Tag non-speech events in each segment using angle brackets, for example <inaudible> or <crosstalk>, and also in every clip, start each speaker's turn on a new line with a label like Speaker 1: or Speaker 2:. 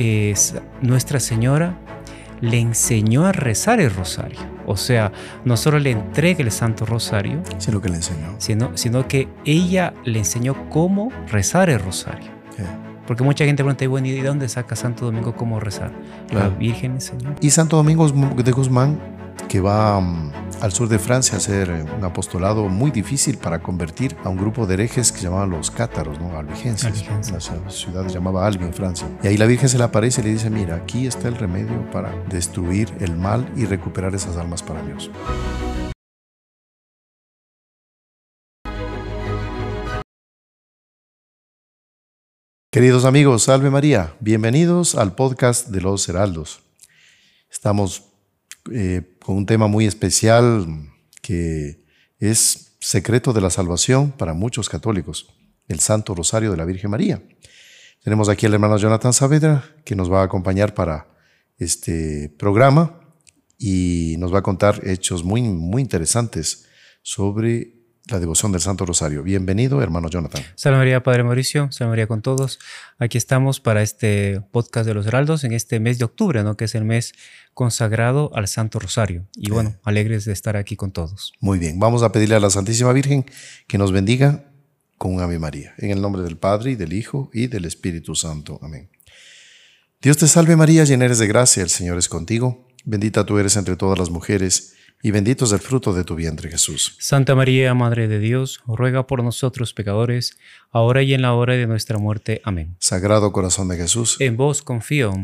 Speaker 1: es, Nuestra Señora le enseñó a rezar el rosario. O sea, no solo le entrega el Santo Rosario,
Speaker 2: sino que le enseñó.
Speaker 1: Sino, sino que ella le enseñó cómo rezar el rosario. Porque mucha gente pregunta, bueno, ¿y de dónde saca Santo Domingo cómo rezar? La Virgen enseñó.
Speaker 2: Y Santo Domingo de Guzmán que va mm, al sur de Francia a hacer eh, un apostolado muy difícil para convertir a un grupo de herejes que se llamaban los cátaros, ¿no? albigenses. La ciudad se llamaba Albi en Francia. Y ahí la Virgen se le aparece y le dice, mira, aquí está el remedio para destruir el mal y recuperar esas almas para Dios. Queridos amigos, salve María, bienvenidos al podcast de los Heraldos. Estamos eh, con un tema muy especial que es secreto de la salvación para muchos católicos, el Santo Rosario de la Virgen María. Tenemos aquí al hermano Jonathan Saavedra que nos va a acompañar para este programa y nos va a contar hechos muy, muy interesantes sobre la devoción del Santo Rosario. Bienvenido, hermano Jonathan.
Speaker 1: Salve María, Padre Mauricio. Salve María con todos. Aquí estamos para este podcast de los Heraldos en este mes de octubre, ¿no? que es el mes consagrado al Santo Rosario. Y bueno, alegres de estar aquí con todos.
Speaker 2: Muy bien, vamos a pedirle a la Santísima Virgen que nos bendiga con un Ave María. En el nombre del Padre, y del Hijo, y del Espíritu Santo. Amén. Dios te salve María, llena eres de gracia, el Señor es contigo. Bendita tú eres entre todas las mujeres y bendito es el fruto de tu vientre, Jesús.
Speaker 1: Santa María, Madre de Dios, ruega por nosotros pecadores, ahora y en la hora de nuestra muerte. Amén.
Speaker 2: Sagrado corazón de Jesús,
Speaker 1: en vos confío.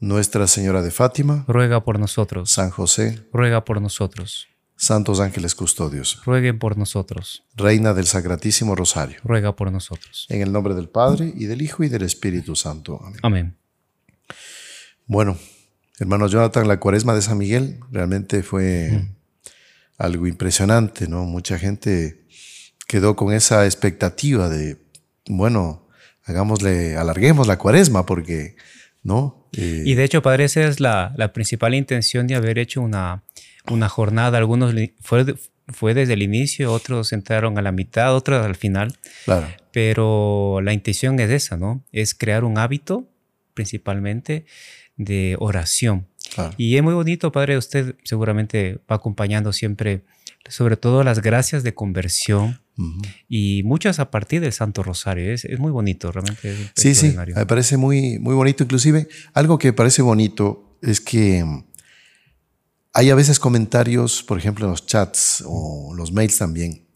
Speaker 2: Nuestra Señora de Fátima,
Speaker 1: ruega por nosotros.
Speaker 2: San José,
Speaker 1: ruega por nosotros.
Speaker 2: Santos ángeles custodios,
Speaker 1: rueguen por nosotros.
Speaker 2: Reina del Sacratísimo Rosario,
Speaker 1: ruega por nosotros.
Speaker 2: En el nombre del Padre, y del Hijo, y del Espíritu Santo.
Speaker 1: Amén. Amén.
Speaker 2: Bueno, hermano Jonathan, la cuaresma de San Miguel realmente fue algo impresionante, ¿no? Mucha gente quedó con esa expectativa de, bueno, hagámosle, alarguemos la cuaresma porque, ¿no?
Speaker 1: Eh, y de hecho, padre, esa es la, principal intención de haber hecho una, una jornada. Algunos fue, fue desde el inicio, otros entraron a la mitad, otros al final.
Speaker 2: Claro.
Speaker 1: Pero la intención es esa, ¿no? Es crear un hábito, principalmente, de oración. Y es muy bonito, Padre, usted seguramente va acompañando siempre, sobre todo las gracias de conversión y muchas a partir del Santo Rosario. Es, muy bonito, realmente.
Speaker 2: sí, sí, me parece muy, muy bonito. Inclusive, algo que parece bonito es que hay a veces comentarios, por ejemplo, en los chats o los mails también,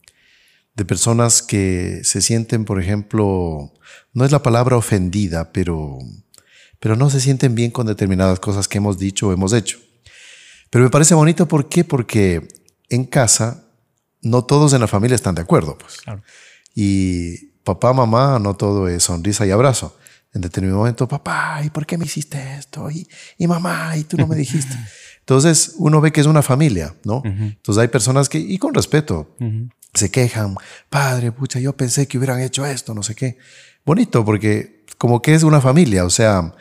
Speaker 2: de personas que se sienten, por ejemplo, no es la palabra ofendida, pero pero no se sienten bien con determinadas cosas que hemos dicho o hemos hecho. Pero me parece bonito, ¿por qué? Porque en casa no todos en la familia están de acuerdo. Pues. Y papá, mamá, no todo es sonrisa y abrazo. En determinado momento, papá, ¿y por qué me hiciste esto? Y, y mamá, ¿y tú no me dijiste? <laughs> Entonces uno ve que es una familia, ¿no? Entonces hay personas que, y con respeto, se quejan, padre, pucha, yo pensé que hubieran hecho esto, no sé qué. Bonito, porque como que es una familia, o sea,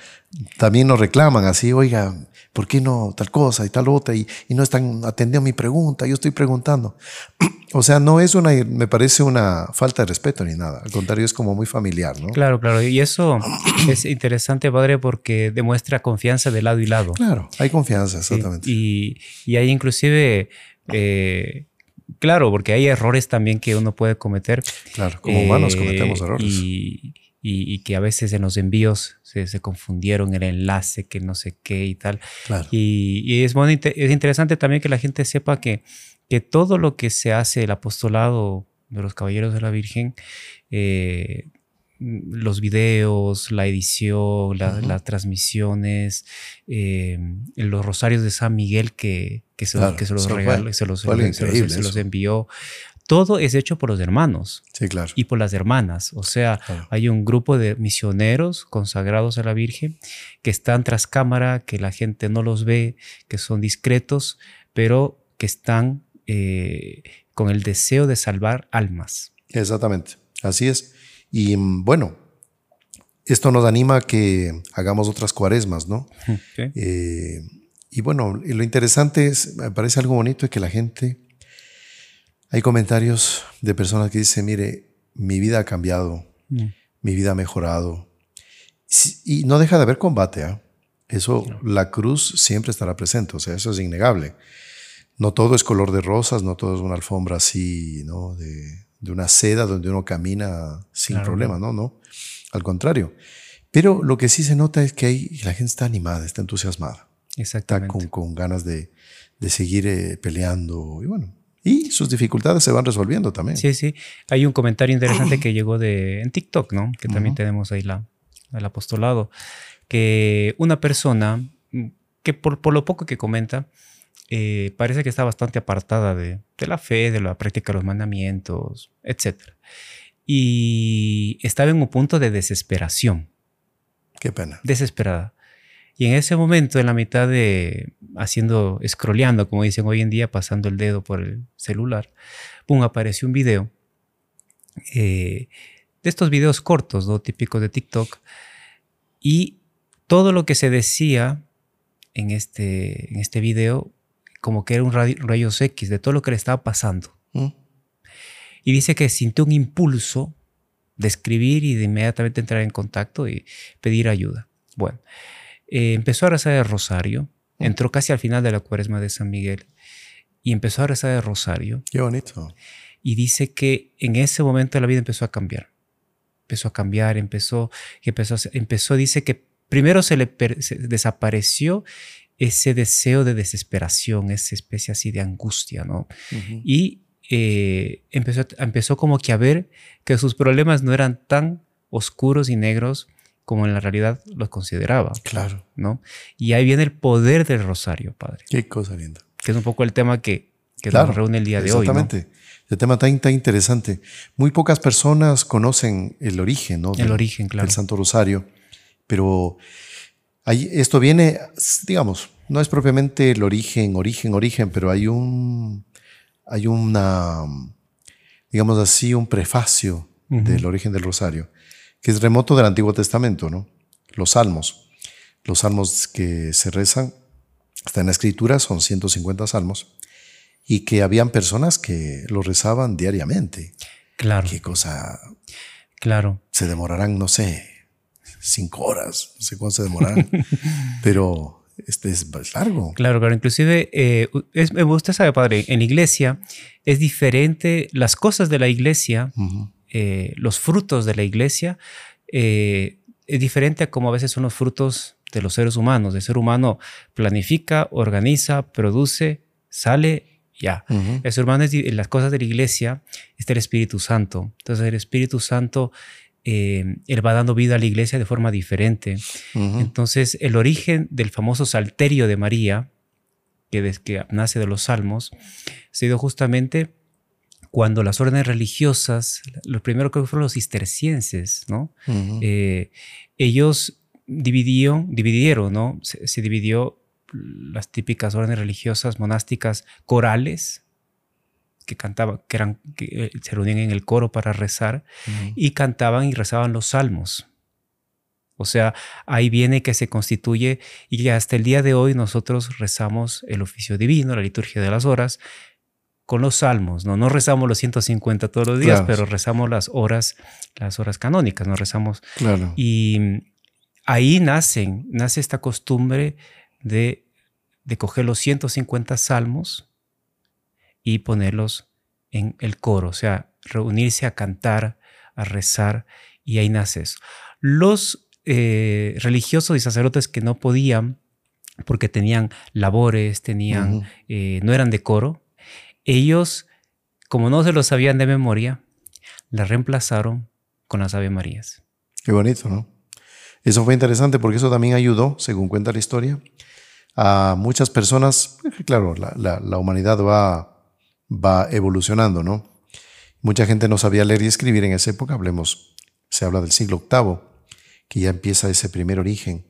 Speaker 2: también nos reclaman así, oiga, ¿por qué no tal cosa y tal otra? Y, no están atendiendo mi pregunta, yo estoy preguntando. <clears throat> o sea, no es una, me parece una falta de respeto ni nada, al contrario, es como muy familiar, ¿no?
Speaker 1: Claro, claro, y eso <clears throat> es interesante, padre, porque demuestra confianza de lado y lado.
Speaker 2: Claro, hay confianza, exactamente.
Speaker 1: Y, y hay inclusive... Eh, claro, porque hay errores también que uno puede cometer.
Speaker 2: Claro, como humanos cometemos errores.
Speaker 1: Y, y, que a veces en los envíos se, se, confundieron el enlace, que no sé qué y tal. Y, es, muy, es interesante también que la gente sepa que, que todo lo que se hace, el apostolado de los Caballeros de la Virgen, eh, los videos, la edición, las transmisiones, eh, los rosarios de San Miguel que, que, se, que se, los regaló, se los, se los envió todo es hecho por los hermanos
Speaker 2: sí, claro.
Speaker 1: y por las hermanas. O sea, hay un grupo de misioneros consagrados a la Virgen que están tras cámara, que la gente no los ve, que son discretos, pero que están eh, con el deseo de salvar almas.
Speaker 2: Exactamente, así es. Y mm, bueno, esto nos anima a que hagamos otras cuaresmas, ¿no? <laughs> Eh, y bueno, lo interesante es, me parece algo bonito, es que la gente hay comentarios de personas que dicen, mire, mi vida ha cambiado, mm. mi vida ha mejorado. Y no deja de haber combate, ¿ah? Eso, la cruz siempre estará presente, o sea, eso es innegable. No todo es color de rosas, no todo es una alfombra así, ¿no? De, una seda donde uno camina sin problema, ¿no? No, al contrario. Pero lo que sí se nota es que hay, la gente está animada, está entusiasmada.
Speaker 1: Exactamente.
Speaker 2: Está con, ganas de, seguir eh, peleando y bueno, y sus dificultades se van resolviendo también.
Speaker 1: Sí, sí. Hay un comentario interesante que llegó de en TikTok, ¿no? Que también tenemos ahí la, el apostolado, que una persona que por, por lo poco que comenta, eh, parece que está bastante apartada de, de, la fe, de la práctica de los mandamientos, etc. Y estaba en un punto de desesperación.
Speaker 2: Qué pena.
Speaker 1: Desesperada. Y en ese momento, en la mitad de haciendo, scrolleando, como dicen hoy en día, pasando el dedo por el celular, pum, apareció un video eh, de estos videos cortos, ¿no? típicos de TikTok, y todo lo que se decía en este, en este video, como que era un rayos X de todo lo que le estaba pasando. Mm. Y dice que sintió un impulso de escribir y de inmediatamente entrar en contacto y pedir ayuda. Bueno, eh, empezó a rezar el rosario, mm. entró casi al final de la cuaresma de San Miguel y empezó a rezar el rosario.
Speaker 2: Qué bonito.
Speaker 1: Y dice que en ese momento la vida empezó a cambiar empezó a cambiar, empezó, empezó, empezó dice que primero se le desapareció ese deseo de desesperación, esa especie así de angustia, ¿no? Y eh, empezó, empezó como que a ver que sus problemas no eran tan oscuros y negros como en la realidad los consideraba.
Speaker 2: Claro.
Speaker 1: ¿no? Y ahí viene el poder del rosario, Padre.
Speaker 2: Qué cosa linda.
Speaker 1: Que es un poco el tema que, que nos reúne el día de hoy.
Speaker 2: Exactamente. El tema tan, tan interesante. Muy pocas personas conocen el origen, ¿no?
Speaker 1: El origen, claro.
Speaker 2: Del Santo Rosario. Pero ahí, esto viene, digamos, no es propiamente el origen, origen, origen, pero hay un, hay una, digamos así, un prefacio del origen del Rosario, que es remoto del Antiguo Testamento, ¿no? Los salmos. Los salmos que se rezan, están en la escritura, son 150 salmos y que habían personas que lo rezaban diariamente.
Speaker 1: Claro.
Speaker 2: Qué cosa.
Speaker 1: Claro.
Speaker 2: Se demorarán, no sé, cinco horas, no sé cuánto se demorarán, <laughs> pero este es largo.
Speaker 1: Claro, claro. Inclusive, eh, es, usted sabe, padre, en la iglesia es diferente, las cosas de la iglesia, eh, los frutos de la iglesia, eh, es diferente a como a veces son los frutos de los seres humanos. El ser humano planifica, organiza, produce, sale ya. Eso, hermano, en las cosas de la iglesia está el Espíritu Santo. Entonces, el Espíritu Santo, eh, él va dando vida a la iglesia de forma diferente. Entonces, el origen del famoso salterio de María, que, que nace de los salmos, se dio justamente cuando las órdenes religiosas, los primeros que fueron los cistercienses, ¿no? Eh, ellos dividieron, dividieron, ¿no? se dividió las típicas órdenes religiosas monásticas corales que cantaban, que eran que eh, se reunían en el coro para rezar y cantaban y rezaban los salmos. O sea, ahí viene que se constituye y que hasta el día de hoy nosotros rezamos el oficio divino, la liturgia de las horas, con los salmos, ¿no? No rezamos los 150 todos los días, pero rezamos las horas, las horas canónicas, no rezamos.
Speaker 2: Claro.
Speaker 1: Y ahí nacen, nace esta costumbre de, de coger los 150 salmos y ponerlos en el coro, o sea, reunirse a cantar, a rezar, y ahí nace eso. Los eh, religiosos y sacerdotes que no podían, porque tenían labores, tenían, eh, no eran de coro, ellos, como no se lo sabían de memoria, la reemplazaron con las Ave Marías.
Speaker 2: Qué bonito, ¿no? Eso fue interesante porque eso también ayudó, según cuenta la historia, a muchas personas, claro, la, humanidad va, va evolucionando, ¿no? Mucha gente no sabía leer y escribir en esa época, hablemos, se habla del siglo VIII, que ya empieza ese primer origen.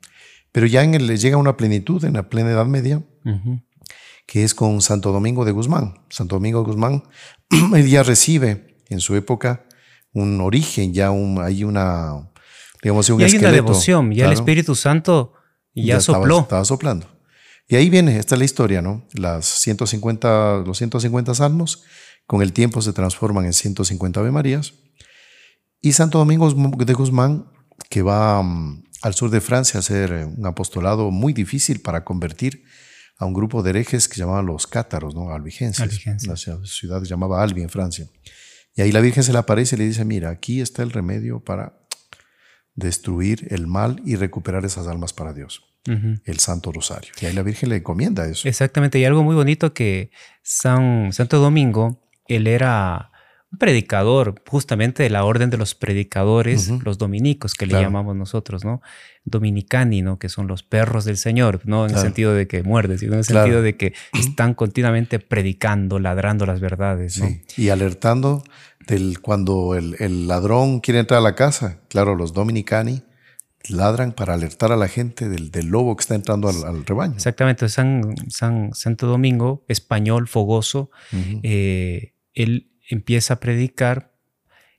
Speaker 2: Pero ya en el, llega una plenitud en la plena Edad Media, que es con Santo Domingo de Guzmán. Santo Domingo de Guzmán, <clears throat> él ya recibe en su época un origen, ya un, hay una, digamos, un y hay una
Speaker 1: devoción, ya el Espíritu Santo ya, sopló.
Speaker 2: estaba soplando. Y ahí viene, esta es la historia, ¿no? Las 150, los 150 salmos con el tiempo se transforman en 150 Ave Marías. Y Santo Domingo de Guzmán que va mm, al sur de Francia a hacer eh, un apostolado muy difícil para convertir a un grupo de herejes que llamaban los cátaros, ¿no? albigenses. La ciudad se llamaba Albi en Francia. Y ahí la Virgen se le aparece y le dice, mira, aquí está el remedio para destruir el mal y recuperar esas almas para Dios. El Santo Rosario. Y ahí la Virgen le encomienda eso.
Speaker 1: Exactamente. Y algo muy bonito que San, Santo Domingo, él era predicador, justamente de la orden de los predicadores, los dominicos, que le llamamos nosotros, ¿no? Dominicani, ¿no? Que son los perros del Señor, no en el sentido de que muerden, sino en el sentido de que están continuamente predicando, ladrando las verdades, ¿no?
Speaker 2: Y alertando del cuando el, ladrón quiere entrar a la casa, claro, los dominicani ladran para alertar a la gente del, lobo que está entrando al, rebaño.
Speaker 1: Exactamente, San, San Santo Domingo, español, fogoso, eh, él empieza a predicar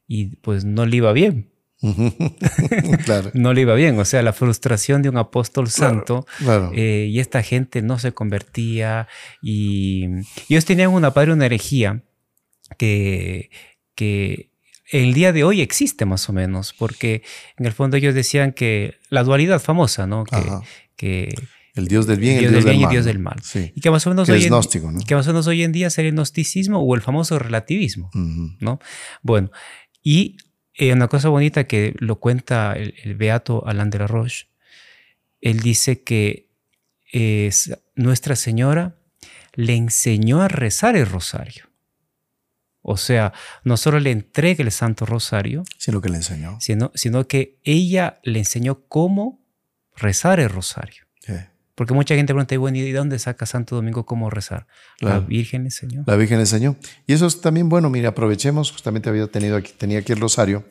Speaker 1: y pues no le iba bien. <laughs> no le iba bien, o sea, la frustración de un apóstol santo eh, y esta gente no se convertía y, ellos tenían una padre, una herejía que, que el día de hoy existe más o menos, porque en el fondo ellos decían que la dualidad famosa, ¿no? que
Speaker 2: el Dios del bien, y el Dios, del, mal.
Speaker 1: Dios del mal. Y que más o menos, hoy en, que más o menos hoy en día sería el gnosticismo o el famoso relativismo, ¿no? Bueno, y eh, una cosa bonita que lo cuenta el, beato Alain de la Roche, él dice que Nuestra Señora le enseñó a rezar el rosario. O sea, no solo le entrega el Santo Rosario,
Speaker 2: sino que le enseñó,
Speaker 1: sino, sino que ella le enseñó cómo rezar el rosario. Porque mucha gente pregunta, bueno, ¿y de dónde saca Santo Domingo cómo rezar? La Virgen enseñó.
Speaker 2: La Virgen enseñó. Y eso es también bueno, mire, aprovechemos, justamente había tenido aquí, tenía aquí el rosario,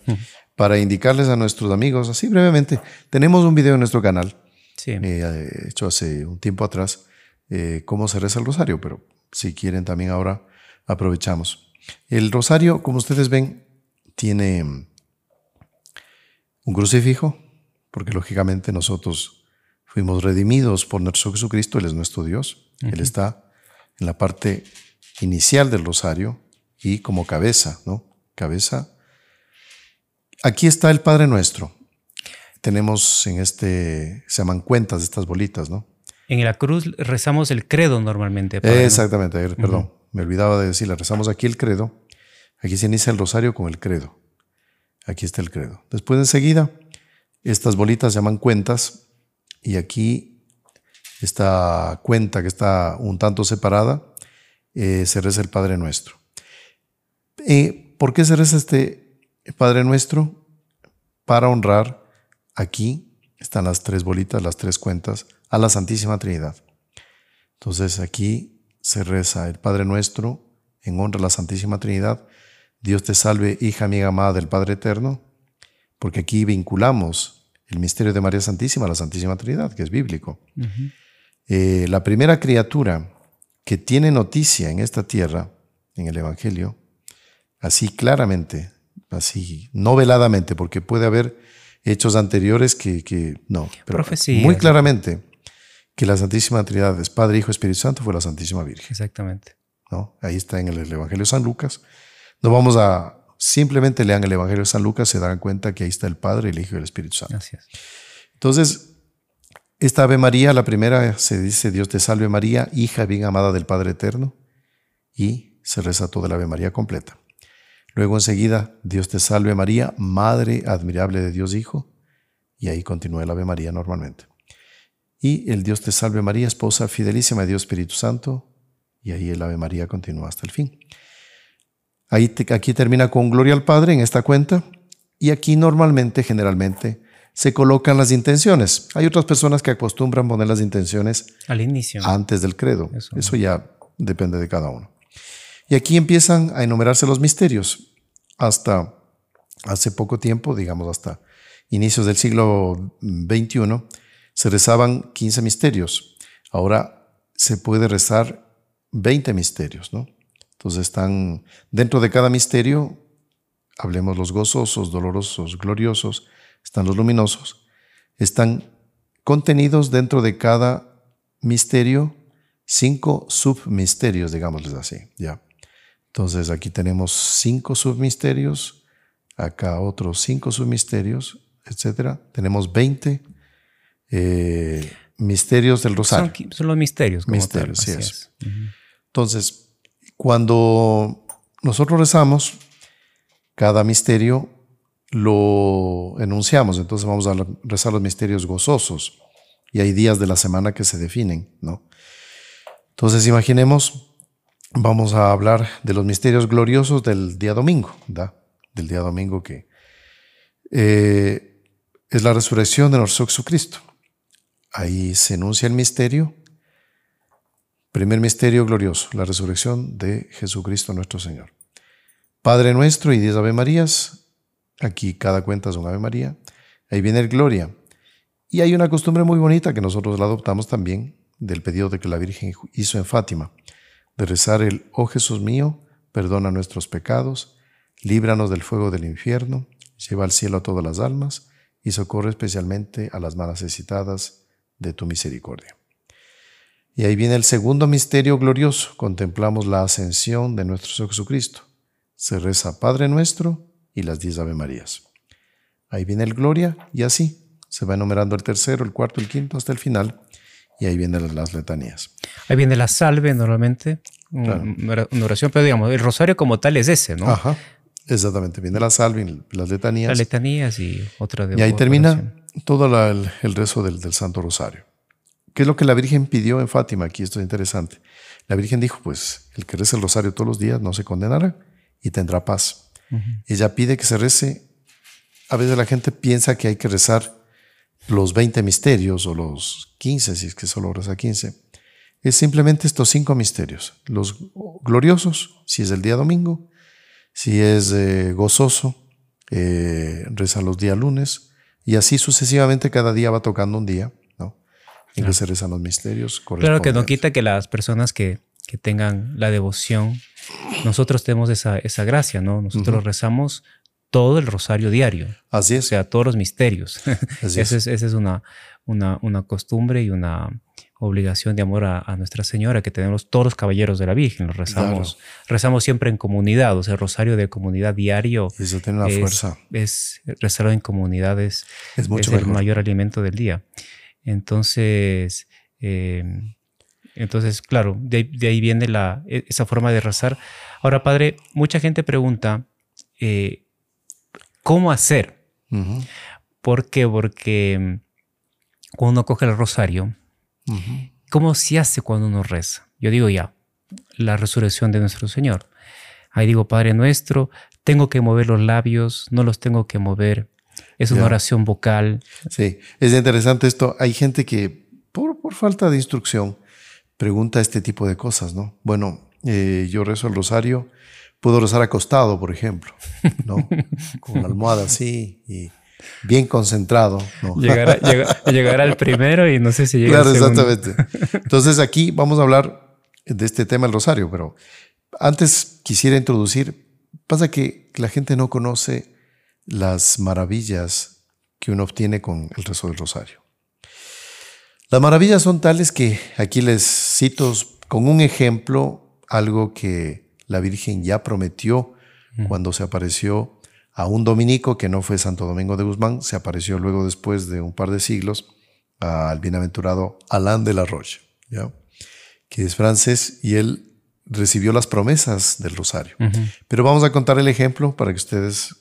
Speaker 2: para indicarles a nuestros amigos, así brevemente, tenemos un video en nuestro canal, sí. eh, hecho hace un tiempo atrás, eh, cómo se reza el rosario, pero si quieren también ahora aprovechamos. El rosario, como ustedes ven, tiene un crucifijo, porque lógicamente nosotros Fuimos redimidos por nuestro Jesucristo, Él es nuestro Dios. Él está en la parte inicial del rosario y como cabeza, ¿no? Cabeza. Aquí está el Padre Nuestro. Tenemos en este, se llaman cuentas de estas bolitas, ¿no?
Speaker 1: En la cruz rezamos el credo normalmente.
Speaker 2: Exactamente, perdón, me olvidaba de decirle, rezamos aquí el credo. Aquí se inicia el rosario con el credo. Aquí está el credo. Después enseguida, estas bolitas se llaman cuentas y aquí esta cuenta que está un tanto separada, eh, se reza el Padre Nuestro. Eh, ¿Por qué se reza este Padre Nuestro? Para honrar aquí, están las tres bolitas, las tres cuentas, a la Santísima Trinidad. Entonces aquí se reza el Padre Nuestro en honra a la Santísima Trinidad. Dios te salve, hija amiga amada del Padre Eterno, porque aquí vinculamos el misterio de María Santísima, la Santísima Trinidad, que es bíblico. Eh, la primera criatura que tiene noticia en esta tierra, en el Evangelio, así claramente, así no veladamente, porque puede haber hechos anteriores que, no, pero muy claramente que la Santísima Trinidad es Padre, Hijo, Espíritu Santo, fue la Santísima Virgen.
Speaker 1: Exactamente.
Speaker 2: ¿no? Ahí está en el, el Evangelio de San Lucas. No vamos a Simplemente lean el Evangelio de San Lucas, se darán cuenta que ahí está el Padre, el Hijo y el Espíritu Santo. Entonces, esta Ave María, la primera se dice, Dios te salve María, hija bien amada del Padre Eterno, y se reza toda la Ave María completa. Luego enseguida, Dios te salve María, Madre admirable de Dios Hijo, y ahí continúa el Ave María normalmente. Y el Dios te salve María, esposa fidelísima de Dios Espíritu Santo, y ahí el Ave María continúa hasta el fin. Ahí aquí termina con Gloria al Padre en esta cuenta y aquí normalmente, generalmente, se colocan las intenciones. Hay otras personas que acostumbran poner las intenciones
Speaker 1: al inicio,
Speaker 2: antes del credo. Eso, ya depende de cada uno. Y aquí empiezan a enumerarse los misterios. Hasta hace poco tiempo, digamos hasta inicios del siglo XXI, se rezaban 15 misterios. Ahora se puede rezar 20 misterios, ¿no? Entonces están dentro de cada misterio, hablemos los gozosos, dolorosos, gloriosos, están los luminosos, están contenidos dentro de cada misterio cinco submisterios, digámosles así, ya. Entonces aquí tenemos cinco submisterios, acá otros cinco submisterios, etcétera, tenemos 20 eh, misterios del rosario.
Speaker 1: Son, los misterios. Como
Speaker 2: misterios, sí es. Entonces, cuando nosotros rezamos, cada misterio lo enunciamos, entonces vamos a rezar los misterios gozosos y hay días de la semana que se definen, ¿no? Entonces, imaginemos, vamos a hablar de los misterios gloriosos del día domingo, ¿da? Del día domingo que eh, es la resurrección de nuestro Jesucristo. Ahí se enuncia el misterio. Primer misterio glorioso, la resurrección de Jesucristo nuestro Señor. Padre nuestro y diez Ave Marías. Aquí cada cuenta es un Ave María. Ahí viene el Gloria. Y hay una costumbre muy bonita que nosotros la adoptamos también del pedido de que la Virgen hizo en Fátima, de rezar el Oh Jesús mío, perdona nuestros pecados, líbranos del fuego del infierno, lleva al cielo a todas las almas y socorre especialmente a las más necesitadas de tu misericordia. Y ahí viene el segundo misterio glorioso. Contemplamos la ascensión de nuestro Señor Jesucristo. Se reza Padre nuestro y las diez Ave Marías. Ahí viene el gloria y así se va enumerando el tercero, el cuarto, el quinto hasta el final. Y ahí vienen las letanías.
Speaker 1: Ahí viene la salve normalmente, una oración, pero digamos, el rosario como tal es ese, ¿no?
Speaker 2: Ajá, exactamente. Viene la salve, las letanías.
Speaker 1: Las letanías y otra de
Speaker 2: Y ahí termina todo el, rezo del, Santo Rosario. ¿Qué es lo que la Virgen pidió en Fátima? Aquí esto es interesante. La Virgen dijo, pues el que reza el rosario todos los días no se condenará y tendrá paz. Ella pide que se rece. A veces la gente piensa que hay que rezar los 20 misterios o los 15, si es que solo reza 15. Es simplemente estos cinco misterios. Los gloriosos, si es el día domingo, si es eh, gozoso, eh, reza los días lunes, y así sucesivamente cada día va tocando un día, En que se rezan los misterios.
Speaker 1: Claro que no quita que las personas que, que tengan la devoción, nosotros tenemos esa, esa gracia, ¿no? Nosotros rezamos todo el rosario diario.
Speaker 2: Así es.
Speaker 1: O sea, todos los misterios. <laughs> Así es, esa es una, una, una, costumbre y una obligación de amor a, Nuestra Señora que tenemos todos los caballeros de la Virgen. Los rezamos, rezamos siempre en comunidad. O sea, el rosario de comunidad diario.
Speaker 2: Eso tiene una fuerza.
Speaker 1: Es rezarlo en comunidades. Es, mucho el mayor alimento del día. Entonces, em, entonces claro, de, ahí viene la, e, esa forma de rezar. Ahora, Padre, mucha gente pregunta, eh, ¿cómo hacer? ¿Por qué? Porque cuando uno coge el rosario, ¿cómo se hace cuando uno reza? Yo digo ya, la resurrección de nuestro Señor. Ahí digo, Padre nuestro, tengo que mover los labios, no los tengo que mover. Es una oración vocal.
Speaker 2: Sí, es interesante esto. Hay gente que, por, por, falta de instrucción, pregunta este tipo de cosas, ¿no? Bueno, eh, yo rezo el rosario, puedo rezar acostado, por ejemplo, ¿no? <laughs> Con la almohada así y bien concentrado. ¿no?
Speaker 1: Llegará, al primero y no sé si llega
Speaker 2: Claro, exactamente. Entonces aquí vamos a hablar de este tema del rosario, pero antes quisiera introducir, pasa que la gente no conoce las maravillas que uno obtiene con el rezo del rosario. Las maravillas son tales que aquí les cito con un ejemplo algo que la Virgen ya prometió cuando se apareció a un dominico que no fue Santo Domingo de Guzmán, se apareció luego después de un par de siglos al bienaventurado Alain de la Roche, que es francés y él recibió las promesas del rosario. Pero vamos a contar el ejemplo para que ustedes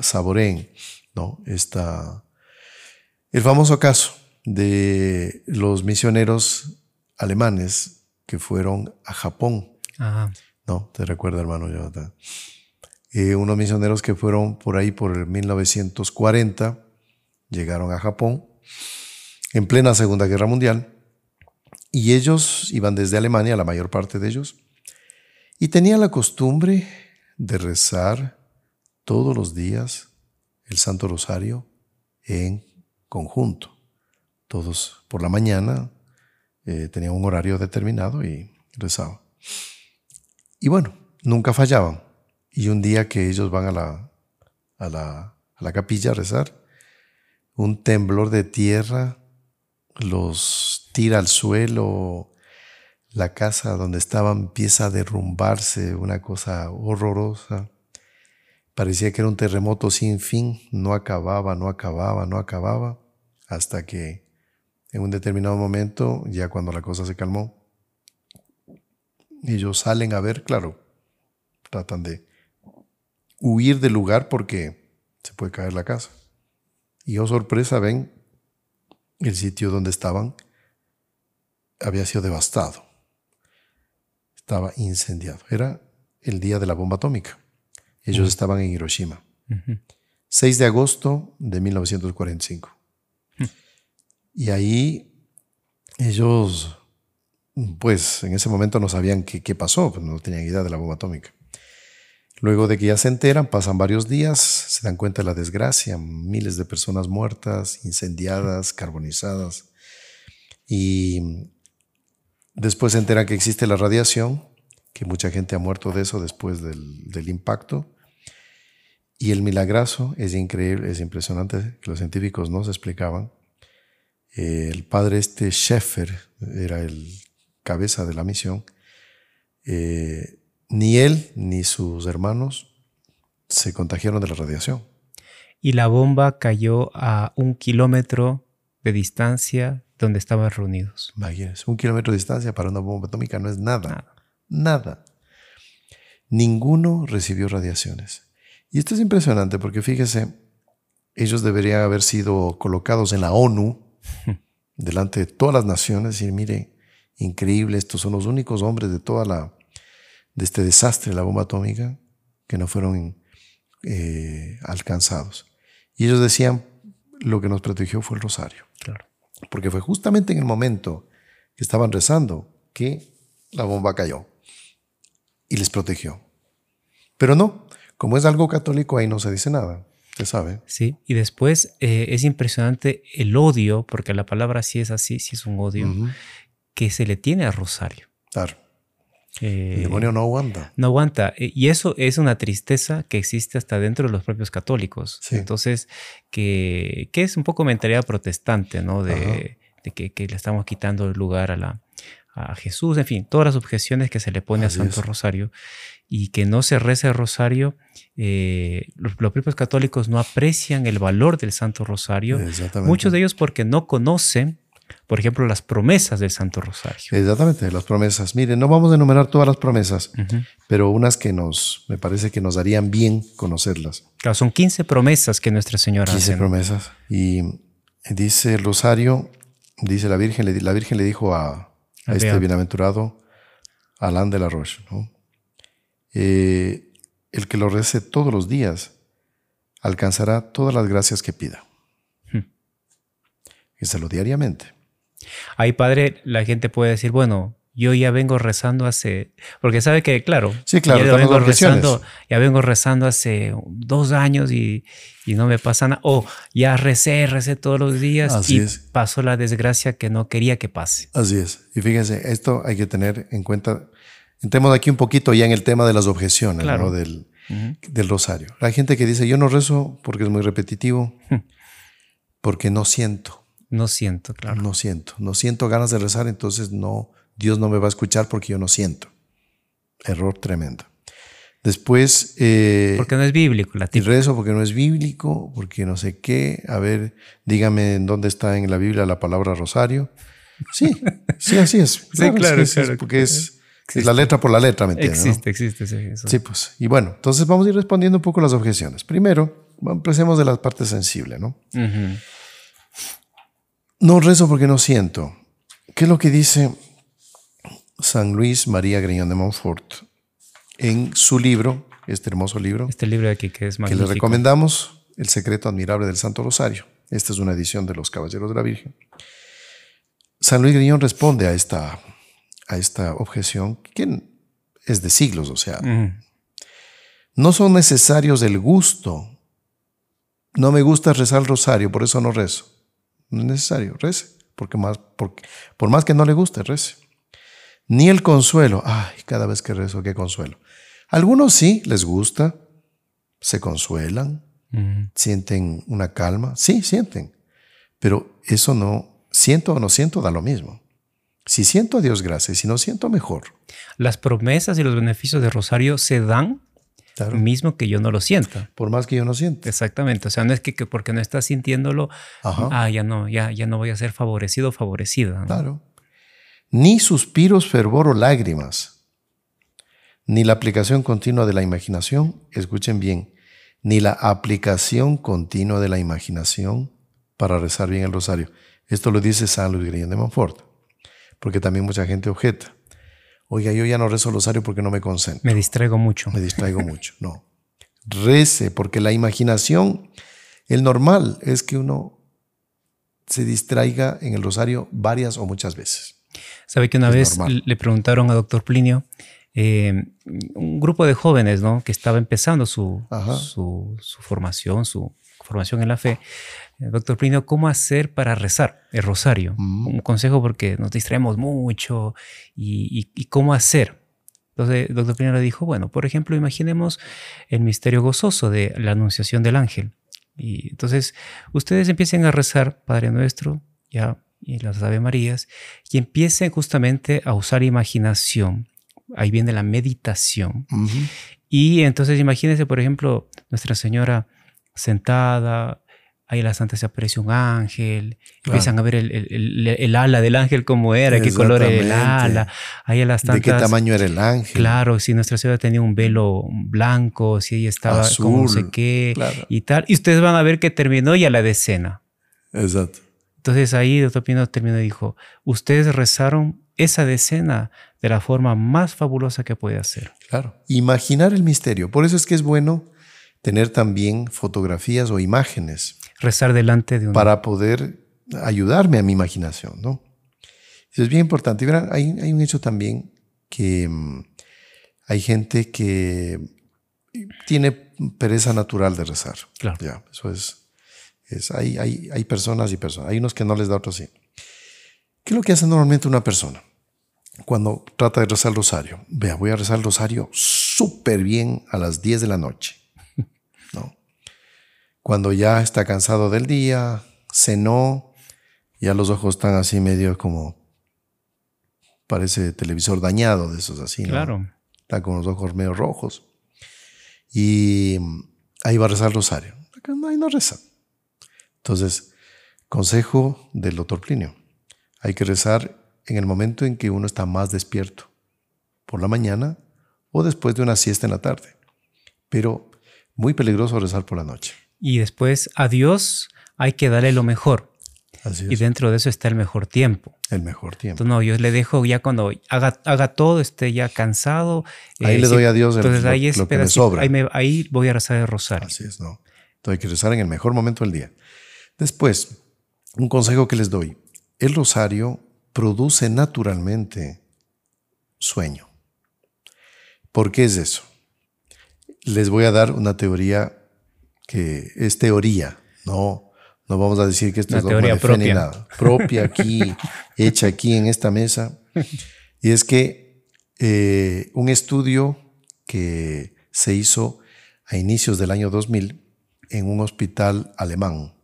Speaker 2: saboreen ¿no? Esta, el famoso caso de los misioneros alemanes que fueron a Japón. ¿No? ¿Te recuerda, hermano Jonathan? Eh, unos misioneros que fueron por ahí por 1940, llegaron a Japón en plena Segunda Guerra Mundial y ellos iban desde Alemania, la mayor parte de ellos, y tenían la costumbre de rezar todos los días el Santo Rosario en conjunto. Todos por la mañana eh, tenían un horario determinado y rezaban. Y bueno, nunca fallaban. Y un día que ellos van a la, a la, a la capilla a rezar, un temblor de tierra los tira al suelo, la casa donde estaban empieza a derrumbarse, una cosa horrorosa. Parecía que era un terremoto sin fin, no acababa, no acababa, no acababa, hasta que en un determinado momento, ya cuando la cosa se calmó, ellos salen a ver, claro, tratan de huir del lugar porque se puede caer la casa. Y oh sorpresa, ven, el sitio donde estaban había sido devastado. Estaba incendiado. Era el día de la bomba atómica. Ellos estaban en Hiroshima. 6 de agosto de 1945. Y ahí ellos, pues en ese momento no sabían qué, qué pasó, pues no tenían idea de la bomba atómica. Luego de que ya se enteran, pasan varios días, se dan cuenta de la desgracia, miles de personas muertas, incendiadas, carbonizadas. Y después se enteran que existe la radiación, que mucha gente ha muerto de eso después del, impacto. Y el milagroso es increíble, es impresionante, que los científicos no se explicaban. Eh, el padre este Sheffer era el cabeza de la misión. Eh, ni él ni sus hermanos se contagiaron de la radiación.
Speaker 1: Y la bomba cayó a un kilómetro de distancia donde estaban reunidos.
Speaker 2: Imagínense, un kilómetro de distancia para una bomba atómica no es nada. Nada. Ninguno recibió radiaciones. Y esto es impresionante porque fíjese, ellos deberían haber sido colocados en la ONU, <laughs> delante de todas las naciones, y mire, increíble, estos son los únicos hombres de toda la de este desastre, la bomba atómica, que no fueron eh, alcanzados. Y ellos decían, lo que nos protegió fue el rosario.
Speaker 1: Claro.
Speaker 2: Porque fue justamente en el momento que estaban rezando que la bomba cayó y les protegió. Pero no, como es algo católico, ahí no se dice nada. Se sabe.
Speaker 1: Sí, y después eh, es impresionante el odio, porque la palabra sí es así, sí es un odio, que se le tiene a Rosario.
Speaker 2: Claro el demonio no aguanta.
Speaker 1: No aguanta. E, y eso es una tristeza que existe hasta dentro de los propios católicos. Entonces, que, que, es un poco mentalidad protestante, ¿no? De, que, le estamos quitando el lugar a, la, a Jesús, en fin, todas las objeciones que se le pone a Santo Rosario y que no se reza el Rosario, eh, los, propios católicos no aprecian el valor del Santo Rosario. Muchos de ellos porque no conocen por ejemplo, las promesas del Santo Rosario.
Speaker 2: Exactamente, las promesas. Miren, no vamos a enumerar todas las promesas, pero unas que nos, me parece que nos darían bien conocerlas.
Speaker 1: Claro, son 15 promesas que Nuestra Señora
Speaker 2: 15 promesas. Y dice el Rosario, dice la Virgen, la Virgen le dijo a, este bienaventurado, Alain de la Roche, ¿no? Eh, el que lo rece todos los días alcanzará todas las gracias que pida. Y lo diariamente.
Speaker 1: Ahí, padre, la gente puede decir, bueno, yo ya vengo rezando hace, porque sabe que, claro,
Speaker 2: sí, claro
Speaker 1: ya, vengo rezando, ya vengo rezando hace dos años y, no me pasa nada, o ya recé, recé todos los días y pasó la desgracia que no quería que pase.
Speaker 2: Así es. Y fíjense, esto hay que tener en cuenta. Entremos aquí un poquito ya en el tema de las objeciones del, del rosario. La gente que dice, yo no rezo porque es muy repetitivo, porque no siento.
Speaker 1: No siento, claro.
Speaker 2: No siento. No siento ganas de rezar, entonces no, Dios no me va a escuchar porque yo no siento. Error tremendo. Después...
Speaker 1: Eh, porque no es bíblico.
Speaker 2: La y rezo porque no es bíblico, porque no sé qué. A ver, dígame en dónde está en la Biblia la palabra rosario. Sí, sí, así es. <laughs>
Speaker 1: sí, claro,
Speaker 2: porque es, la letra por la letra, ¿me entiendes?
Speaker 1: Existe, existe, sí.
Speaker 2: Sí, pues. Y bueno, entonces vamos a ir respondiendo un poco las objeciones. Primero, empecemos de la parte sensible, ¿no? No rezo porque no siento. ¿Qué es lo que dice San Luis María Griñón de Montfort en su libro, este hermoso libro?
Speaker 1: Este libro de aquí que es magnífico.
Speaker 2: Que le recomendamos, El secreto admirable del Santo Rosario. Esta es una edición de los Caballeros de la Virgen. San Luis Griñón responde a esta, a esta objeción, que es de siglos, o sea, no son necesarios el gusto. No me gusta rezar el rosario, por eso no rezo. No es necesario, rece, porque más, porque, por más que no le guste, rece. Ni el consuelo, ay, cada vez que rezo, qué consuelo. Algunos sí les gusta, se consuelan, sienten una calma, sí, sienten, pero eso no, siento o no siento, da lo mismo. Si siento a Dios gracias, si no siento mejor.
Speaker 1: Las promesas y los beneficios de Rosario se dan mismo que yo no lo sienta.
Speaker 2: Por más que yo no sienta.
Speaker 1: Exactamente. O sea, no es que, porque no estás sintiéndolo, ah, ya no, ya, ya no voy a ser favorecido o favorecida.
Speaker 2: Claro. Ni suspiros, fervor o lágrimas, ni la aplicación continua de la imaginación, escuchen bien, ni la aplicación continua de la imaginación para rezar bien el rosario. Esto lo dice San Luis Guillén de Montfort, porque también mucha gente objeta. Oiga, yo ya no rezo el rosario porque no me concentro.
Speaker 1: Me distraigo mucho.
Speaker 2: Me distraigo mucho. No. Rece, porque la imaginación, el normal es que uno se distraiga en el rosario varias o muchas veces.
Speaker 1: Sabe que una vez le preguntaron a doctor Plinio, eh, un grupo de jóvenes ¿no? que estaba empezando su, su, su, formación, su formación en la fe, eh, doctor Plinio, ¿cómo hacer para rezar el rosario? Mm. Un consejo porque nos distraemos mucho y, y, cómo hacer. Entonces, doctor Plinio le dijo, bueno, por ejemplo, imaginemos el misterio gozoso de la anunciación del ángel. Y entonces, ustedes empiecen a rezar, Padre Nuestro, ya, y las Ave Marías, y empiecen justamente a usar imaginación. Ahí viene la meditación. Y entonces imagínense, por ejemplo, Nuestra Señora sentada, ahí a la santa se aparece un ángel, empiezan a ver el, ala del ángel como era, qué color era el ala, ahí a las
Speaker 2: tantas, ¿De qué tamaño era el ángel?
Speaker 1: Claro, si Nuestra Señora tenía un velo blanco, si ella estaba Azul, como no sé qué y tal, y ustedes van a ver que terminó ya la decena.
Speaker 2: Exacto.
Speaker 1: Entonces ahí Doctor Pino terminó y dijo, ustedes rezaron esa decena de la forma más fabulosa que puede hacer.
Speaker 2: Claro, imaginar el misterio. Por eso es que es bueno tener también fotografías o imágenes
Speaker 1: rezar delante de un...
Speaker 2: Para poder ayudarme a mi imaginación, ¿no? Eso es bien importante. hay, hay un hecho también que mm, hay gente que tiene pereza natural de rezar.
Speaker 1: Claro.
Speaker 2: Ya, eso es. Es hay, hay, hay, personas y personas. Hay unos que no les da otros sí. ¿Qué es lo que hace normalmente una persona cuando trata de rezar el rosario? Vea, voy a rezar el rosario súper bien a las 10 de la noche. <laughs> Cuando ya está cansado del día, cenó, ya los ojos están así medio como, parece televisor dañado de esos así, ¿no?
Speaker 1: Claro.
Speaker 2: Está con los ojos medio rojos. Y ahí va a rezar el rosario. Ahí no reza. Entonces, consejo del doctor Plinio. Hay que rezar en el momento en que uno está más despierto, por la mañana o después de una siesta en la tarde. Pero muy peligroso rezar por la noche
Speaker 1: y después a Dios hay que darle lo mejor. Y dentro de eso está el mejor tiempo.
Speaker 2: El mejor tiempo.
Speaker 1: Entonces, no, yo le dejo ya cuando haga, haga todo, esté ya cansado.
Speaker 2: Ahí le eh, doy a Dios el, entonces, ahí lo, que me sobra.
Speaker 1: Ahí, voy a rezar el rosario.
Speaker 2: Así es, ¿no? Entonces hay que rezar en el mejor momento del día. Después, un consejo que les doy. El rosario produce naturalmente sueño. ¿Por qué es eso? Les voy a dar una teoría que es teoría, no, no vamos a decir que esto es
Speaker 1: teoría propia.
Speaker 2: nada, propia aquí, <laughs> hecha aquí en esta mesa. Y es que eh, un estudio que se hizo a inicios del año 2000 en un hospital alemán,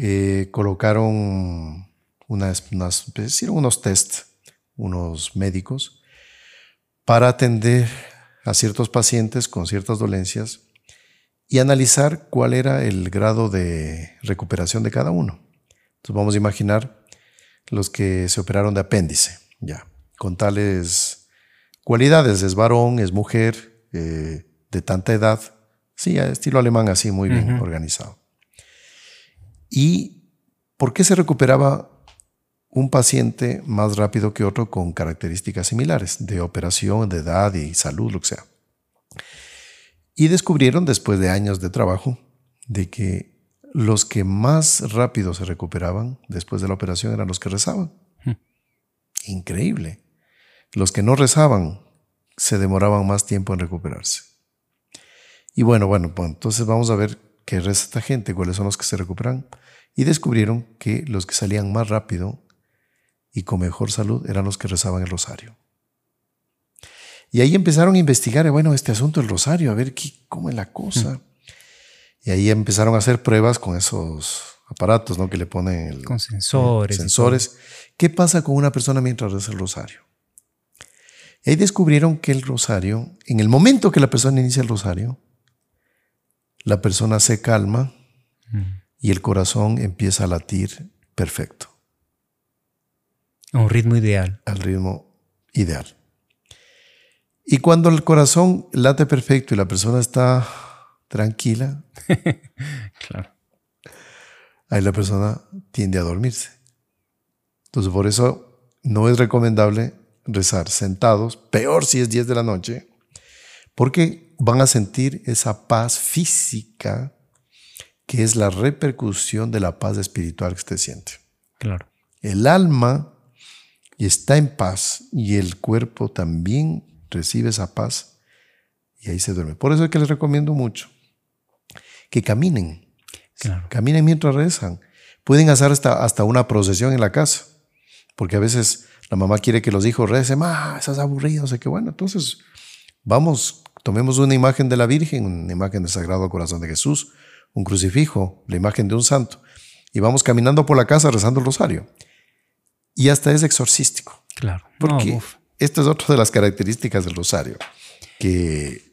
Speaker 2: eh, colocaron unas, unas, unos test, unos médicos, para atender a ciertos pacientes con ciertas dolencias y analizar cuál era el grado de recuperación de cada uno. Entonces vamos a imaginar los que se operaron de apéndice, ya, con tales cualidades, es varón, es mujer, eh, de tanta edad, sí, estilo alemán así, muy bien organizado. ¿Y por qué se recuperaba un paciente más rápido que otro con características similares de operación, de edad y salud, lo que sea? Y descubrieron después de años de trabajo de que los que más rápido se recuperaban después de la operación eran los que rezaban. Hmm. Increíble. Los que no rezaban se demoraban más tiempo en recuperarse. Y bueno, bueno, pues entonces vamos a ver qué reza esta gente, cuáles son los que se recuperan. Y descubrieron que los que salían más rápido y con mejor salud eran los que rezaban el rosario. Y ahí empezaron a investigar, bueno, este asunto del rosario, a ver qué, cómo es la cosa. Y ahí empezaron a hacer pruebas con esos aparatos, ¿no? Que le ponen el,
Speaker 1: con sensores.
Speaker 2: sensores. ¿Qué pasa con una persona mientras reza el rosario? Y ahí descubrieron que el rosario, en el momento que la persona inicia el rosario, la persona se calma y el corazón empieza a latir perfecto.
Speaker 1: A un ritmo ideal.
Speaker 2: Al ritmo ideal. Y cuando el corazón late perfecto y la persona está tranquila, <laughs> claro. ahí la persona tiende a dormirse. Entonces, por eso no es recomendable rezar sentados, peor si es 10 de la noche, porque van a sentir esa paz física que es la repercusión de la paz espiritual que usted siente.
Speaker 1: Claro.
Speaker 2: El alma está en paz y el cuerpo también recibe esa paz y ahí se duerme. Por eso es que les recomiendo mucho que caminen. Caminen mientras rezan. Pueden hacer hasta, hasta una procesión en la casa, porque a veces la mamá quiere que los hijos recen, ah, estás aburrido, sé que bueno, entonces vamos, tomemos una imagen de la Virgen, una imagen del Sagrado Corazón de Jesús, un crucifijo, la imagen de un santo, y vamos caminando por la casa rezando el rosario. Y hasta es exorcístico.
Speaker 1: Claro.
Speaker 2: Porque esta es otra de las características del rosario, que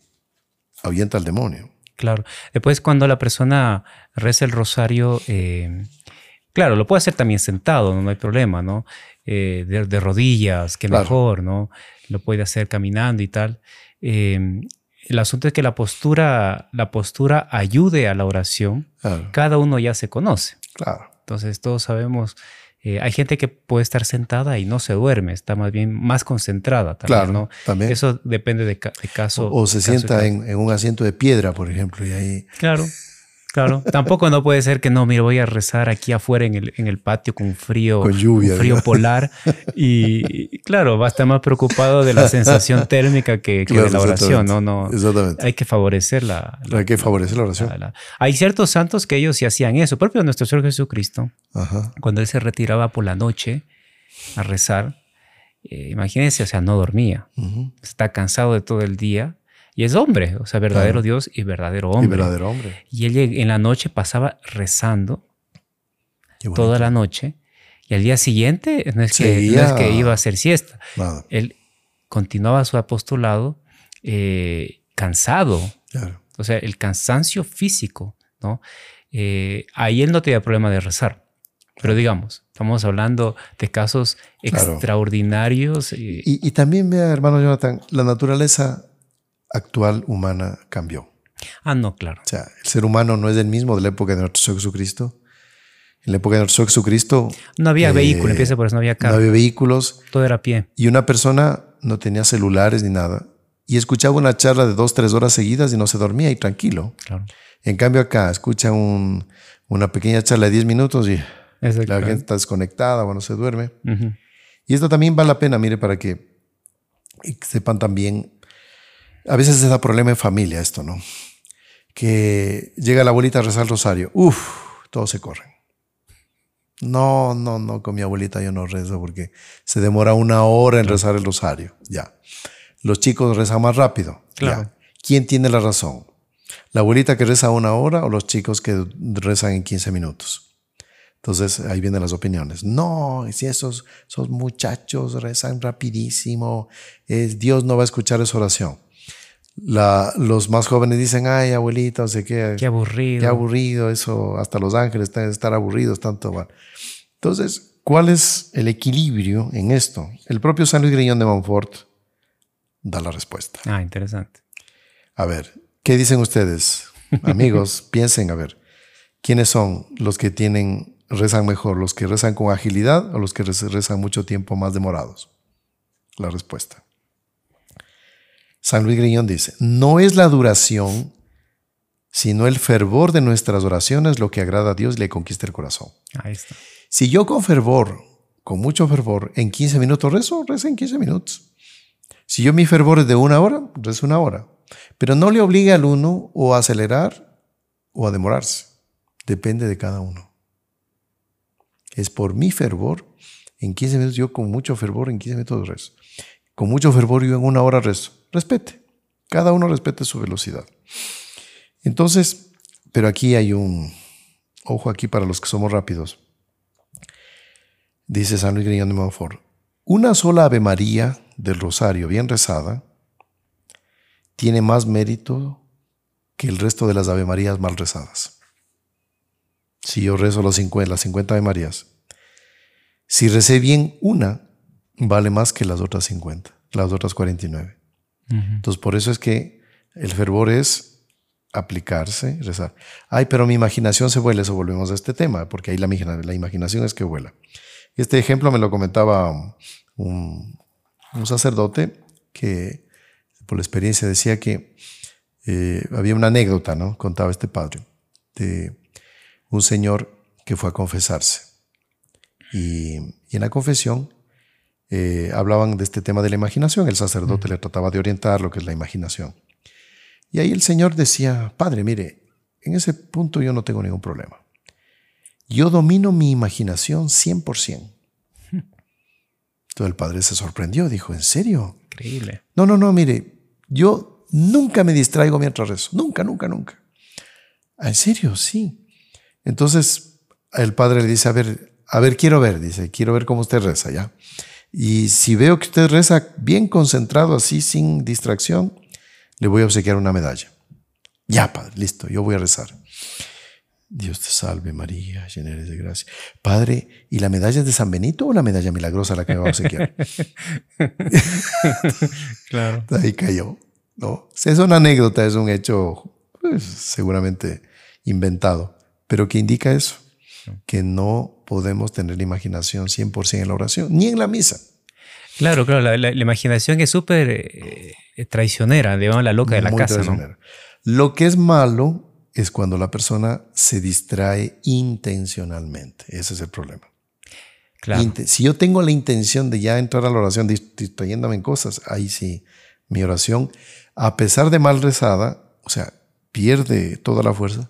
Speaker 2: ahuyenta al demonio.
Speaker 1: Claro. Después cuando la persona reza el rosario, eh, claro, lo puede hacer también sentado, no, hay problema, ¿no? Eh, de, rodillas, que mejor, ¿no? Lo puede hacer caminando y tal. Eh, el asunto es que la postura, la postura ayude a la oración. Cada uno ya se conoce.
Speaker 2: Claro.
Speaker 1: Entonces todos sabemos eh, hay gente que puede estar sentada y no se duerme, está más bien más concentrada también, claro, ¿no?
Speaker 2: También.
Speaker 1: Eso depende de, caso.
Speaker 2: O, se sienta en, en, un asiento de piedra, por ejemplo, y ahí...
Speaker 1: Claro, Claro, tampoco no puede ser que no, mira, voy a rezar aquí afuera en el, en el patio con frío,
Speaker 2: con lluvia,
Speaker 1: frío polar. Y, claro, va a estar más preocupado de la <laughs> sensación térmica que, de la oración, ¿no? no
Speaker 2: exactamente.
Speaker 1: Hay que favorecer la,
Speaker 2: Hay que favorecer la oración.
Speaker 1: hay ciertos santos que ellos sí hacían eso. Por ejemplo, nuestro Señor Jesucristo, cuando él se retiraba por la noche a rezar, eh, imagínense, o sea, no dormía. Está cansado de todo el día y es hombre, o sea, verdadero Dios y verdadero hombre.
Speaker 2: Y verdadero hombre.
Speaker 1: Y él en la noche pasaba rezando toda la noche. Y al día siguiente no es, que, que iba a hacer siesta. Él continuaba su apostolado eh, cansado. O sea, el cansancio físico, ¿no? Eh, ahí él no tenía problema de rezar. Pero digamos, estamos hablando de casos extraordinarios.
Speaker 2: Y, y, también vea, hermano Jonathan, la naturaleza actual humana cambió.
Speaker 1: Ah, no, claro.
Speaker 2: O sea, el ser humano no es el mismo de la época de nuestro Señor Jesucristo. En la época de nuestro Señor Jesucristo.
Speaker 1: No había vehículos, vehículo, empieza por eso, no había carro.
Speaker 2: No había vehículos.
Speaker 1: Todo era a pie.
Speaker 2: Y una persona no tenía celulares ni nada. Y escuchaba una charla de dos, tres horas seguidas y no se dormía y tranquilo.
Speaker 1: Claro.
Speaker 2: En cambio, acá escucha un, una pequeña charla de diez minutos y la gente está desconectada, bueno, se duerme. Y esto también vale la pena, mire, para que sepan también a veces se da problema en familia esto, ¿no? Que llega la abuelita a rezar el rosario. Uf, todos se corren. No, no, no, con mi abuelita yo no rezo porque se demora una hora en rezar el rosario. Ya. Los chicos rezan más rápido.
Speaker 1: Claro.
Speaker 2: ¿Quién tiene la razón? ¿La abuelita que reza una hora o los chicos que rezan en 15 minutos? Entonces ahí vienen las opiniones. No, si esos, esos muchachos rezan rapidísimo, es, Dios no va a escuchar esa oración los más jóvenes dicen, ay, abuelita, o sea, qué,
Speaker 1: qué aburrido.
Speaker 2: Qué aburrido, eso, hasta los ángeles están estar aburridos, tanto. Bueno. Entonces, ¿cuál es el equilibrio en esto? El propio San Luis Griñón de Montfort da la respuesta.
Speaker 1: Ah, interesante.
Speaker 2: A ver, ¿qué dicen ustedes? <laughs> Amigos, piensen, a ver, ¿quiénes son los que tienen, rezan mejor? ¿Los que rezan con agilidad o los que rezan mucho tiempo más demorados? La respuesta. San Luis Griñón dice, no es la duración, sino el fervor de nuestras oraciones lo que agrada a Dios y le conquista el corazón.
Speaker 1: Ahí está.
Speaker 2: Si yo con fervor, con mucho fervor, en 15 minutos rezo, rezo en 15 minutos. Si yo mi fervor es de una hora, rezo una hora. Pero no le obligue al uno o a acelerar o a demorarse. Depende de cada uno. Es por mi fervor. En 15 minutos, yo con mucho fervor, en 15 minutos rezo. Con mucho fervor, yo en una hora rezo respete. Cada uno respete su velocidad. Entonces, pero aquí hay un ojo aquí para los que somos rápidos. Dice San Luis Griñón de Montfort, una sola Ave María del Rosario bien rezada tiene más mérito que el resto de las Ave Marías mal rezadas. Si yo rezo las 50, las 50 Ave Marías, si recé bien una, vale más que las otras 50, las otras 49. Entonces, por eso es que el fervor es aplicarse, rezar. Ay, pero mi imaginación se vuela, eso volvemos a este tema, porque ahí la, la imaginación es que vuela. Este ejemplo me lo comentaba un, sacerdote que por la experiencia decía que eh, había una anécdota, ¿no? Contaba este padre, de un señor que fue a confesarse. Y, en la confesión eh, hablaban de este tema de la imaginación. El sacerdote le trataba de orientar lo que es la imaginación. Y ahí el Señor decía, Padre, mire, en ese punto yo no tengo ningún problema. Yo domino mi imaginación 100%. <laughs> Entonces el padre se sorprendió, dijo, ¿en serio?
Speaker 1: Increíble.
Speaker 2: No, no, no, mire, yo nunca me distraigo mientras rezo, nunca, nunca, nunca. ¿En serio? Sí. Entonces el padre le dice, a ver, a ver, quiero ver, dice, quiero ver cómo usted reza, ¿ya? Y si veo que usted reza bien concentrado, así, sin distracción, le voy a obsequiar una medalla. Ya, padre, listo, yo voy a rezar. Dios te salve María, llena eres de gracia. Padre, ¿y la medalla es de San Benito o la medalla milagrosa la que me va a obsequiar? <laughs>
Speaker 1: claro. <laughs>
Speaker 2: Ahí cayó. ¿no? Es una anécdota, es un hecho pues, seguramente inventado, pero que indica eso, que no podemos tener la imaginación 100% en la oración, ni en la misa.
Speaker 1: Claro, claro, la, imaginación es súper eh, traicionera, digamos, la loca de la casa. ¿no?
Speaker 2: Lo que es malo es cuando la persona se distrae intencionalmente. Ese es el problema.
Speaker 1: Claro.
Speaker 2: Si yo tengo la intención de ya entrar a la oración distrayéndome en cosas, ahí sí, mi oración, a pesar de mal rezada, o sea, pierde toda la fuerza,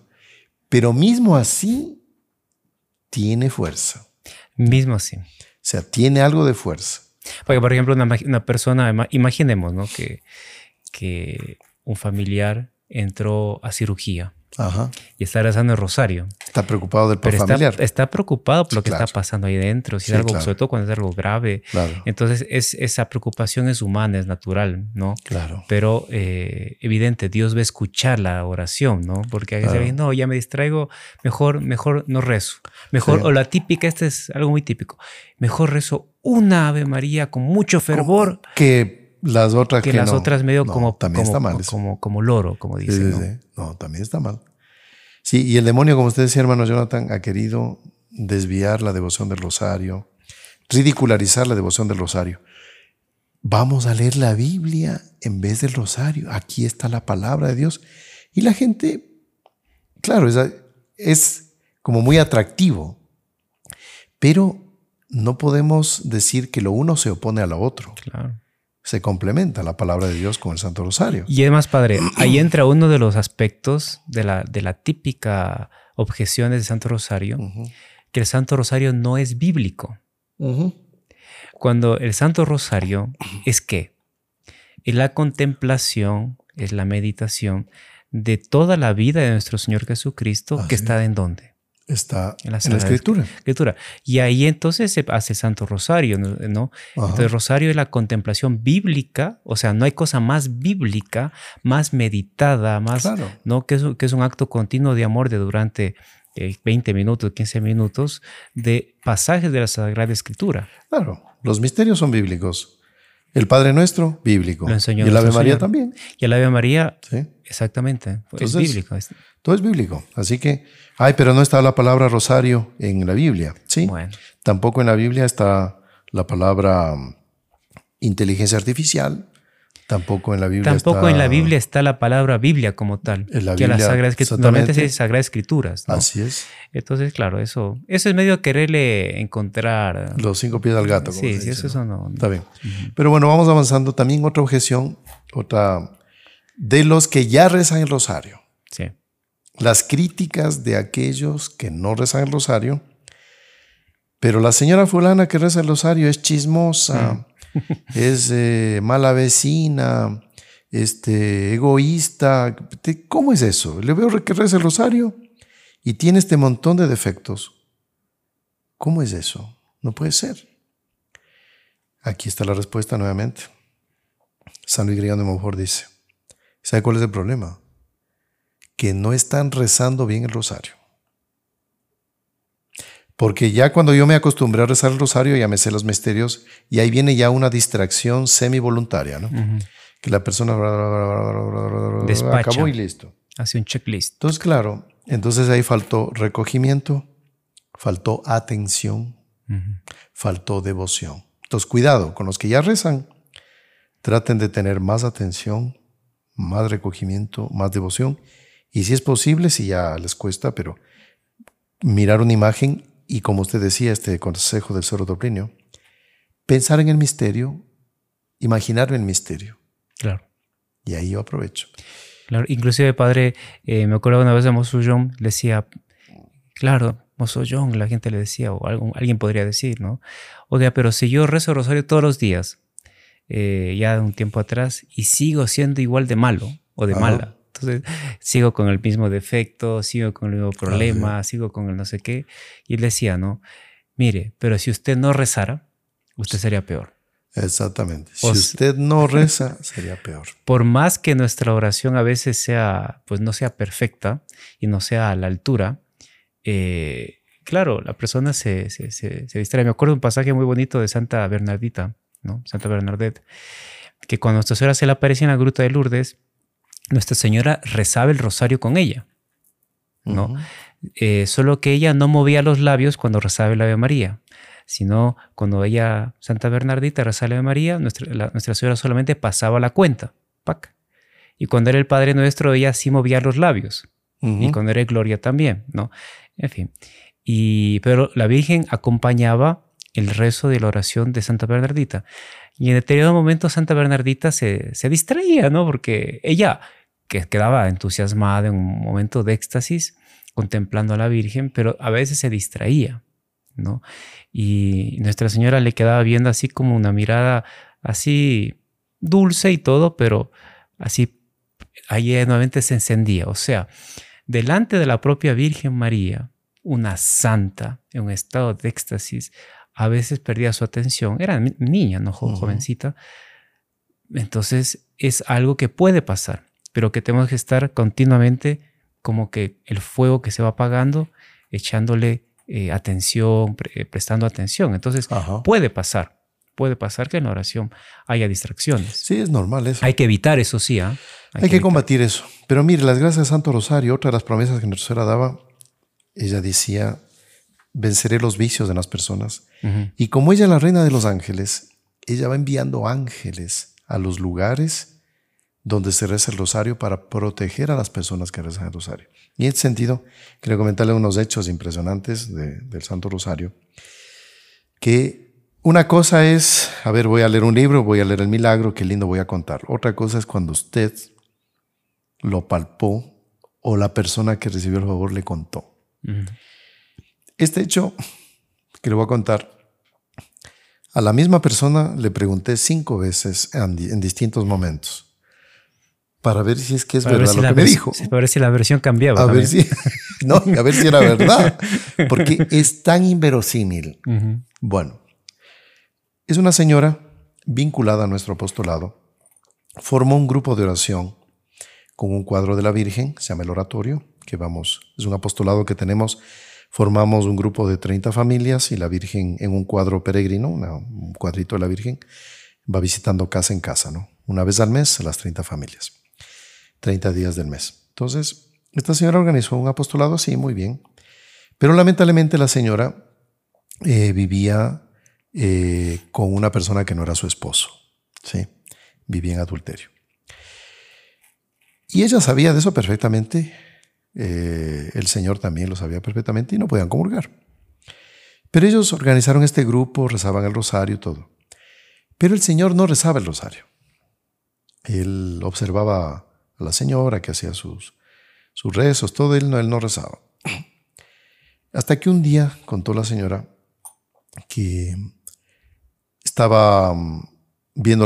Speaker 2: pero mismo así tiene fuerza.
Speaker 1: Mismo así. O
Speaker 2: sea, tiene algo de fuerza.
Speaker 1: Porque, por ejemplo, una, persona, imaginemos, ¿no? Que, que un familiar entró a cirugía y está rezando el rosario.
Speaker 2: Está preocupado del
Speaker 1: Pero
Speaker 2: familiar.
Speaker 1: Está, preocupado por lo que está pasando ahí dentro, si es algo, sobre todo cuando es algo grave. Entonces, es, esa preocupación es humana, es natural, ¿no?
Speaker 2: Claro.
Speaker 1: Pero eh, evidente, Dios va a escuchar la oración, ¿no? Porque a veces no, ya me distraigo, mejor, mejor no rezo. Mejor, o la típica, este es algo muy típico, mejor rezo una Ave María con mucho fervor.
Speaker 2: Que las otras
Speaker 1: que, las otras medio como,
Speaker 2: también
Speaker 1: como,
Speaker 2: está mal
Speaker 1: como, como, loro, como dicen.
Speaker 2: ¿no? también está mal. Sí, y el demonio, como usted decía, hermano Jonathan, ha querido desviar la devoción del rosario, ridicularizar la devoción del rosario. Vamos a leer la Biblia en vez del rosario. Aquí está la palabra de Dios. Y la gente, claro, es, es como muy atractivo, pero no podemos decir que lo uno se opone a lo otro.
Speaker 1: Claro
Speaker 2: se complementa la palabra de Dios con el Santo Rosario.
Speaker 1: Y además, Padre, <clears throat> ahí entra uno de los aspectos de la, de la típica objeción del Santo Rosario, que el Santo Rosario no es bíblico. Cuando el Santo Rosario es qué? Es la contemplación, es la meditación de toda la vida de nuestro Señor Jesucristo, que está en dónde?
Speaker 2: Está en la, escritura.
Speaker 1: escritura. Y ahí entonces se hace Santo Rosario, ¿no? Entonces Rosario es la contemplación bíblica, o sea, no hay cosa más bíblica, más meditada, más, ¿no? Que es, que es un acto continuo de amor de durante 20 eh, minutos, 15 minutos de pasajes de la Sagrada Escritura.
Speaker 2: Claro, los misterios son bíblicos. El Padre Nuestro, bíblico. y el Ave María también.
Speaker 1: Y el Ave María, ¿Sí? exactamente, es bíblico.
Speaker 2: Todo es bíblico. Así que, ay, pero no está la palabra rosario en la Biblia. Sí.
Speaker 1: Bueno.
Speaker 2: Tampoco en la Biblia está la palabra um, inteligencia artificial. Tampoco en la Biblia
Speaker 1: Tampoco en la Biblia está la palabra Biblia como tal. En la que Biblia, la Sagrada Escritura, normalmente es Sagradas Escrituras.
Speaker 2: Así es.
Speaker 1: Entonces, claro, eso, eso es medio quererle encontrar.
Speaker 2: Los cinco pies al gato.
Speaker 1: sí, sí, eso, ¿no?
Speaker 2: Está bien. Pero bueno, vamos avanzando. También otra objeción, otra de los que ya rezan el rosario.
Speaker 1: Sí.
Speaker 2: Las críticas de aquellos que no rezan el rosario. Pero la señora fulana que reza el rosario es chismosa. Mm. <laughs> es eh, mala vecina, este, egoísta. ¿Cómo es eso? Le veo que reza el rosario y tiene este montón de defectos. ¿Cómo es eso? No puede ser. Aquí está la respuesta nuevamente. San Luis Griano de Monfort dice, ¿sabe cuál es el problema? Que no están rezando bien el rosario. Porque ya cuando yo me acostumbré a rezar el rosario, ya me sé los misterios y ahí viene ya una distracción semi voluntaria, ¿no? Que la persona acabó y listo.
Speaker 1: Hace un checklist.
Speaker 2: Entonces, claro, entonces ahí faltó recogimiento, faltó atención, faltó devoción. Entonces, cuidado con los que ya rezan. Traten de tener más atención, más recogimiento, más devoción. Y si es posible, si ya les cuesta, pero mirar una imagen y como usted decía, este consejo del Cerro Dobrinio, pensar en el misterio, imaginarme el misterio.
Speaker 1: Claro.
Speaker 2: Y ahí yo aprovecho.
Speaker 1: Claro, inclusive, padre, eh, me acuerdo una vez de Mosullón, le decía, claro, Mosullón, la gente le decía, o alguien podría decir, ¿no? O sea, pero si yo rezo rosario todos los días, eh, ya de un tiempo atrás, y sigo siendo igual de malo o de mala, entonces sigo con el mismo defecto, sigo con el mismo problema, sigo con el no sé qué. Y él decía, ¿no? Mire, pero si usted no rezara, usted sería peor.
Speaker 2: Exactamente. Si usted no <laughs> reza, sería peor.
Speaker 1: Por más que nuestra oración a veces sea, pues no sea perfecta y no sea a la altura, eh, claro, la persona se, se, se, distrae. Me acuerdo un pasaje muy bonito de Santa Bernardita, ¿no? Santa Bernadette, que cuando Nuestra Señora se le aparece en la gruta de Lourdes, Nuestra Señora rezaba el rosario con ella, ¿no? Eh, solo que ella no movía los labios cuando rezaba el Ave María, sino cuando ella, Santa Bernardita, rezaba el Ave María, Nuestra, Nuestra Señora solamente pasaba la cuenta, ¡pac! Y cuando era el Padre Nuestro, ella sí movía los labios. Y cuando era Gloria también, ¿no? En fin. Y, pero la Virgen acompañaba el rezo de la oración de Santa Bernardita. Y en determinado momento Santa Bernardita se, se distraía, ¿no? Porque ella que quedaba entusiasmada en un momento de éxtasis contemplando a la Virgen, pero a veces se distraía, ¿no? Y Nuestra Señora le quedaba viendo así como una mirada así dulce y todo, pero así ahí nuevamente se encendía. O sea, delante de la propia Virgen María, una santa en un estado de éxtasis, a veces perdía su atención. Era niña, no jovencita. Entonces es algo que puede pasar, pero que tenemos que estar continuamente como que el fuego que se va apagando, echándole eh, atención, eh, prestando atención. Entonces puede pasar, puede pasar que en la oración haya distracciones.
Speaker 2: Sí, es normal eso.
Speaker 1: Hay que evitar eso, sí.
Speaker 2: ¿ah? Hay, que, combatir eso. Pero mire, las gracias de Santo Rosario, otra de las promesas que nuestra Señora daba, ella decía, venceré los vicios de las personas. Y como ella es la reina de los ángeles, ella va enviando ángeles a los lugares donde se reza el rosario para proteger a las personas que rezan el rosario. Y en este sentido, quiero comentarle unos hechos impresionantes del Santo Rosario, que una cosa es, a ver, voy a leer un libro, voy a leer el milagro, qué lindo voy a contar. Otra cosa es cuando usted lo palpó o la persona que recibió el favor le contó. Este hecho que le voy a contar, a la misma persona le pregunté cinco veces en, distintos momentos para ver si es que es verdad lo que me dijo.
Speaker 1: Para ver si la versión cambiaba.
Speaker 2: A ver si, <laughs> no, a ver si era verdad, porque es tan inverosímil. Bueno, es una señora vinculada a nuestro apostolado. Formó un grupo de oración con un cuadro de la Virgen, se llama el oratorio, que vamos, es un apostolado que tenemos Formamos un grupo de 30 familias y la Virgen en un cuadro peregrino, un cuadrito de la Virgen, va visitando casa en casa, ¿no? Una vez al mes a las 30 familias, 30 días del mes. Entonces, esta señora organizó un apostolado, sí, muy bien, pero lamentablemente la señora eh, vivía eh, con una persona que no era su esposo, ¿sí? Vivía en adulterio. Y ella sabía de eso perfectamente eh, el Señor también lo sabía perfectamente y no podían comulgar. Pero ellos organizaron este grupo, rezaban el rosario, todo. Pero el Señor no rezaba el rosario. Él observaba a la señora que hacía sus, sus rezos, todo, él no, él no rezaba. Hasta que un día contó la señora que estaba mm, viendo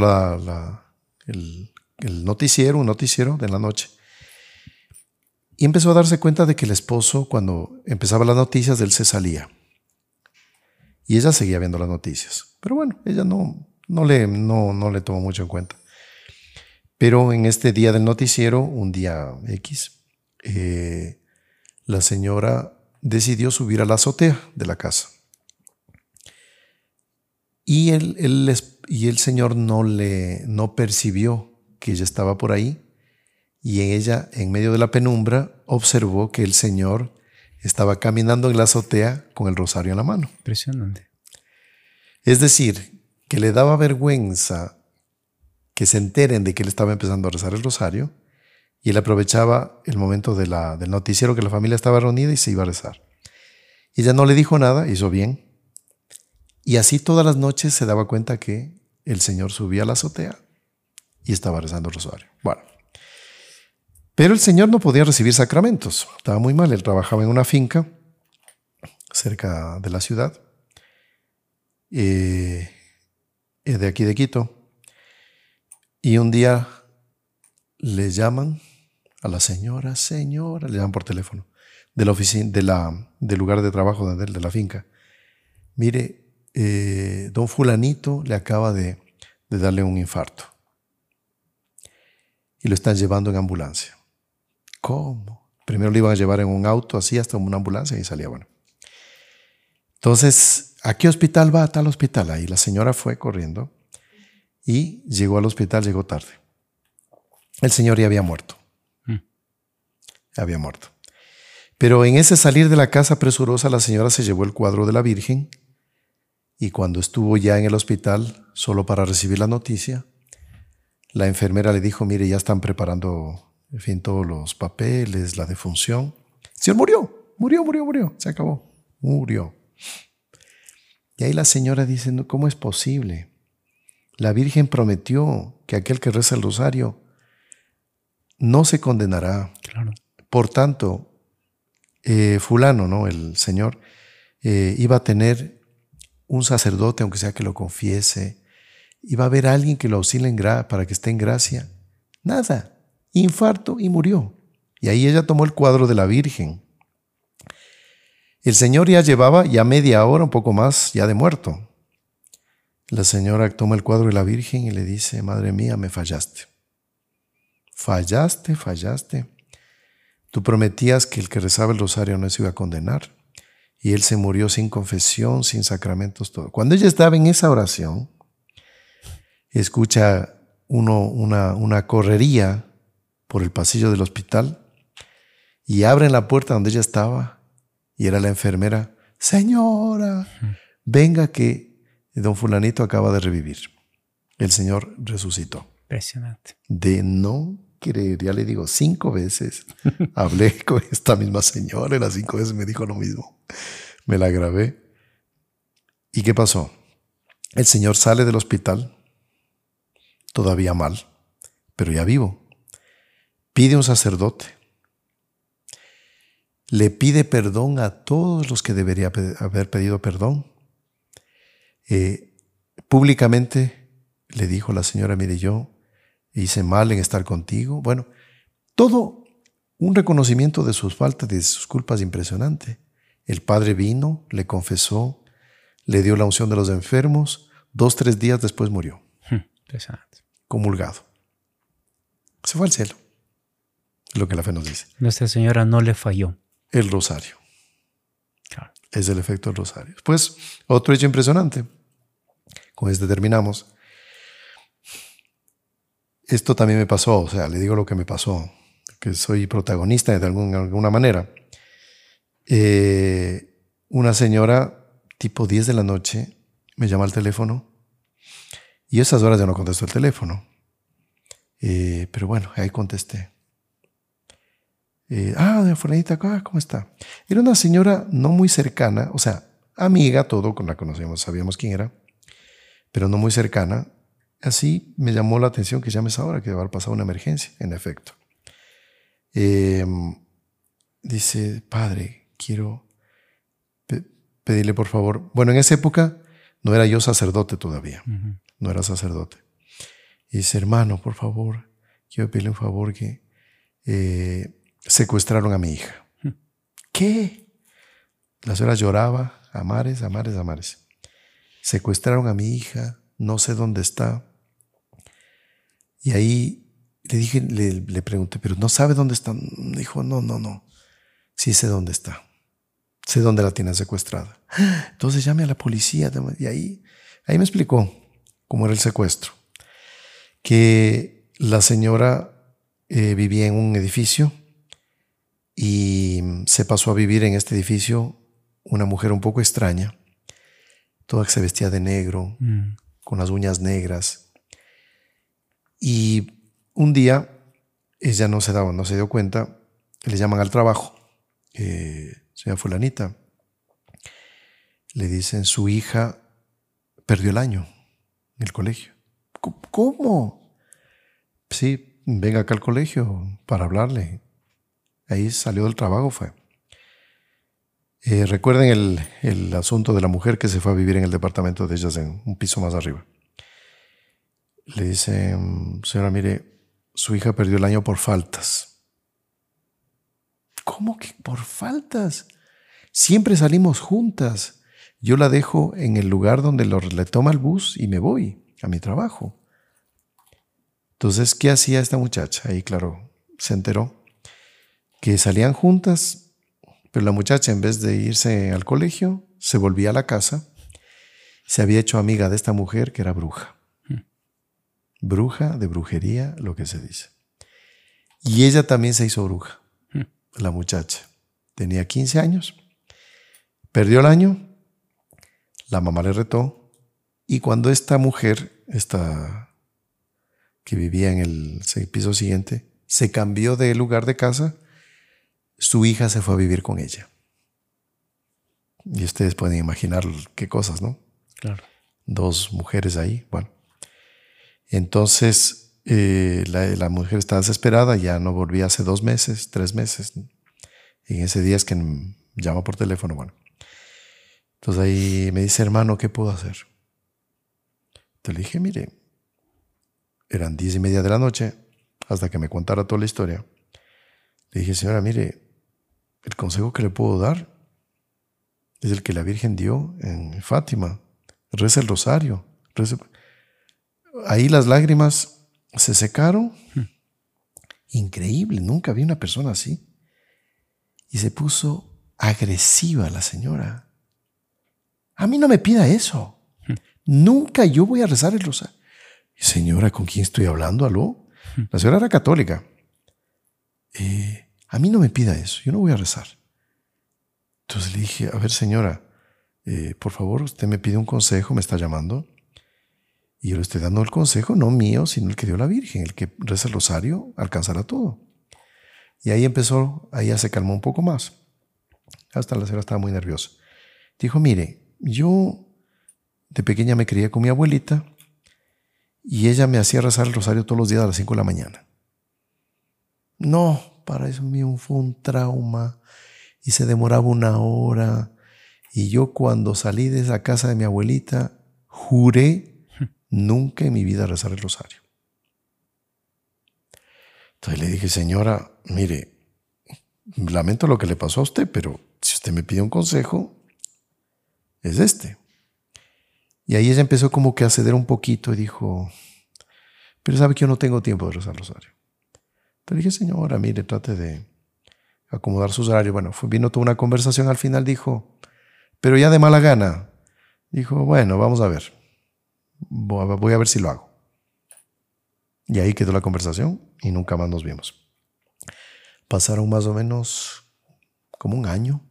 Speaker 2: el, el, noticiero, un noticiero de la noche, y empezó a darse cuenta de que el esposo, cuando empezaba las noticias, él se salía. Y ella seguía viendo las noticias. Pero bueno, ella no, no le, no, no le tomo mucho en cuenta. Pero en este día del noticiero, un día X, eh, la señora decidió subir a la azotea de la casa. Y el, y el señor no, le, no percibió que ella estaba por ahí y ella, en medio de la penumbra, observó que el señor estaba caminando en la azotea con el rosario en la mano.
Speaker 1: Impresionante.
Speaker 2: Es decir, que le daba vergüenza que se enteren de que él estaba empezando a rezar el rosario y él aprovechaba el momento de del noticiero que la familia estaba reunida y se iba a rezar. Ella no le dijo nada, hizo bien. Y así todas las noches se daba cuenta que el Señor subía a la azotea y estaba rezando el rosario. Bueno, pero el Señor no podía recibir sacramentos. Estaba muy mal. Él trabajaba en una finca cerca de la ciudad, eh, eh, de aquí de Quito. Y un día le llaman a la señora, señora, le llaman por teléfono, de la oficina, de la, del lugar de trabajo de, la finca. Mire, eh, don fulanito le acaba de, de darle un infarto. Y lo están llevando en ambulancia. ¿Cómo? Primero lo iban a llevar en un auto así hasta una ambulancia y salía bueno. Entonces, ¿a qué hospital va? A tal hospital. Ahí la señora fue corriendo y llegó al hospital, llegó tarde. El señor ya había muerto. Mm. Había muerto. Pero en ese salir de la casa presurosa, la señora se llevó el cuadro de la Virgen y cuando estuvo ya en el hospital, solo para recibir la noticia, la enfermera le dijo, mire, ya están preparando en fin, todos los papeles, la defunción. El señor murió, murió, murió, murió, se acabó, murió. Y ahí la señora dice, ¿cómo es posible? La Virgen prometió que aquel que reza el rosario no se condenará.
Speaker 1: Claro.
Speaker 2: Por tanto, eh, fulano, ¿no? El Señor eh, iba a tener un sacerdote, aunque sea que lo confiese, iba a haber alguien que lo auxilie para que esté en gracia. Nada infarto y murió. Y ahí ella tomó el cuadro de la Virgen. El Señor ya llevaba ya media hora, un poco más, ya de muerto. La señora toma el cuadro de la Virgen y le dice, Madre mía, me fallaste. Fallaste, fallaste. Tú prometías que el que rezaba el rosario no se iba a condenar. Y él se murió sin confesión, sin sacramentos, todo. Cuando ella estaba en esa oración, escucha uno, una, una correría por el pasillo del hospital y abren la puerta donde ella estaba y era la enfermera. Señora, venga que don fulanito acaba de revivir. El Señor resucitó.
Speaker 1: Impresionante.
Speaker 2: De no creer, ya le digo, cinco veces <laughs> hablé con esta misma señora y las cinco veces me dijo lo mismo. Me la grabé. ¿Y qué pasó? El Señor sale del hospital, todavía mal, pero ya vivo pide un sacerdote. Le pide perdón a todos los que debería haber pedido perdón. Eh, públicamente le dijo la señora, mire, yo hice mal en estar contigo. Bueno, todo un reconocimiento de sus faltas, de sus culpas impresionante. El padre vino, le confesó, le dio la unción de los enfermos, dos, tres días después murió. Hmm, comulgado. Se fue al cielo lo que la fe nos dice.
Speaker 1: Nuestra Señora no le falló.
Speaker 2: El rosario. Es el efecto del rosario. Después, otro hecho impresionante. Con este terminamos. Esto también me pasó, o sea, le digo lo que me pasó, que soy protagonista de alguna manera. Eh, una señora, tipo 10 de la noche, me llama al teléfono y esas horas ya no contesto el teléfono. Eh, pero bueno, ahí contesté. Eh, ah, doña Fulanita, ¿cómo está? Era una señora no muy cercana, o sea, amiga, todo, la conocíamos, sabíamos quién era, pero no muy cercana. Así me llamó la atención que llames ahora, que va a pasar una emergencia, en efecto. Em, dice, padre, quiero pedirle por favor. Bueno, en esa época no era yo sacerdote todavía, no era sacerdote. Y dice, hermano, por favor, quiero pedirle un favor que eh, secuestraron a mi hija. Hmm. ¿Qué? La señora lloraba, a mares, a mares, a mares. Secuestraron a mi hija, no sé dónde está. Y ahí le dije, le, pregunté, pero no sabe dónde está. Dijo, no, no, no. Sí sé dónde está. Sé dónde la tiene secuestrada. Entonces llame a la policía. Y ahí, ahí me explicó cómo era el secuestro. Que la señora eh, vivía en un edificio y se pasó a vivir en este edificio una mujer un poco extraña, toda que se vestía de negro, mm. con las uñas negras. Y un día ella no se daba, no se dio cuenta, le llaman al trabajo, eh, señora fulanita, le dicen su hija perdió el año en el colegio. ¿Cómo? Sí, venga acá al colegio para hablarle. Ahí salió del trabajo, fue. Eh, recuerden el, el, asunto de la mujer que se fue a vivir en el departamento de ellas en un piso más arriba. Le dice, señora, mire, su hija perdió el año por faltas. ¿Cómo que por faltas? Siempre salimos juntas. Yo la dejo en el lugar donde le toma el bus y me voy a mi trabajo. Entonces, ¿qué hacía esta muchacha? Ahí, claro, se enteró que salían juntas, pero la muchacha en vez de irse al colegio, se volvía a la casa, se había hecho amiga de esta mujer que era bruja. Hmm. Bruja de brujería, lo que se dice. Y ella también se hizo bruja, hmm. la muchacha. Tenía 15 años, perdió el año, la mamá le retó, y cuando esta mujer, esta que vivía en el piso siguiente, se cambió de lugar de casa, su hija se fue a vivir con ella. Y ustedes pueden imaginar qué cosas, ¿no?
Speaker 1: Claro.
Speaker 2: Dos mujeres ahí, bueno. Entonces, eh, la, mujer estaba desesperada, ya no volvía hace dos meses, tres meses. En ese día es que llama por teléfono, bueno. Entonces ahí me dice, hermano, ¿qué puedo hacer? Entonces le dije, mire, eran diez y media de la noche, hasta que me contara toda la historia. Le dije, señora, mire, el consejo que le puedo dar es el que la Virgen dio en Fátima. Reza el rosario. Ahí las lágrimas se secaron. Hmm. Increíble, nunca vi una persona así. Y se puso agresiva la señora. A mí no me pida eso. Hmm. Nunca yo voy a rezar el rosario. Señora, ¿con quién estoy hablando? ¿Aló? Hmm. La señora era católica. Eh, a mí no me pida eso, yo no voy a rezar. Entonces le dije, a ver señora, eh, por favor, usted me pide un consejo, me está llamando. Y yo le estoy dando el consejo, no mío, sino el que dio la Virgen, el que reza el rosario, alcanzará todo. Y ahí empezó, ahí ya se calmó un poco más. Hasta la señora estaba muy nerviosa. Dijo, mire, yo de pequeña me crié con mi abuelita y ella me hacía rezar el rosario todos los días a las 5 de la mañana. No, para eso mío fue un trauma y se demoraba una hora. Y yo cuando salí de esa casa de mi abuelita, juré <laughs> nunca en mi vida rezar el rosario. Entonces le dije, señora, mire, lamento lo que le pasó a usted, pero si usted me pide un consejo, es este. Y ahí ella empezó como que a ceder un poquito y dijo, pero sabe que yo no tengo tiempo de rezar el rosario. Le dije, señora, mire, trate de acomodar sus horarios. Bueno, vino toda una conversación. Al final dijo, pero ya de mala gana. Dijo, bueno, vamos a ver. Voy a ver si lo hago. Y ahí quedó la conversación y nunca más nos vimos. Pasaron más o menos como un año.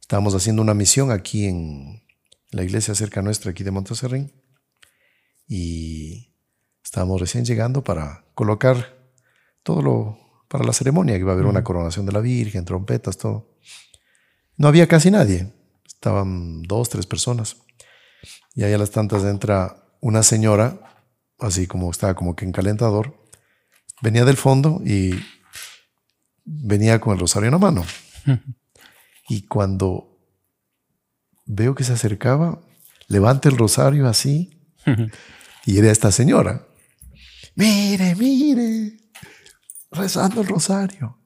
Speaker 2: Estábamos haciendo una misión aquí en la iglesia cerca nuestra, aquí de Monteserrín. Y estábamos recién llegando para colocar todo lo para la ceremonia, que iba a haber una coronación de la Virgen, trompetas, todo. No había casi nadie, estaban dos, tres personas. Y ahí a las tantas entra una señora, así como estaba como que en calentador, venía del fondo y venía con el rosario en la mano. Y cuando veo que se acercaba, levanta el rosario así y era esta señora. Mire, mire, rezando el rosario.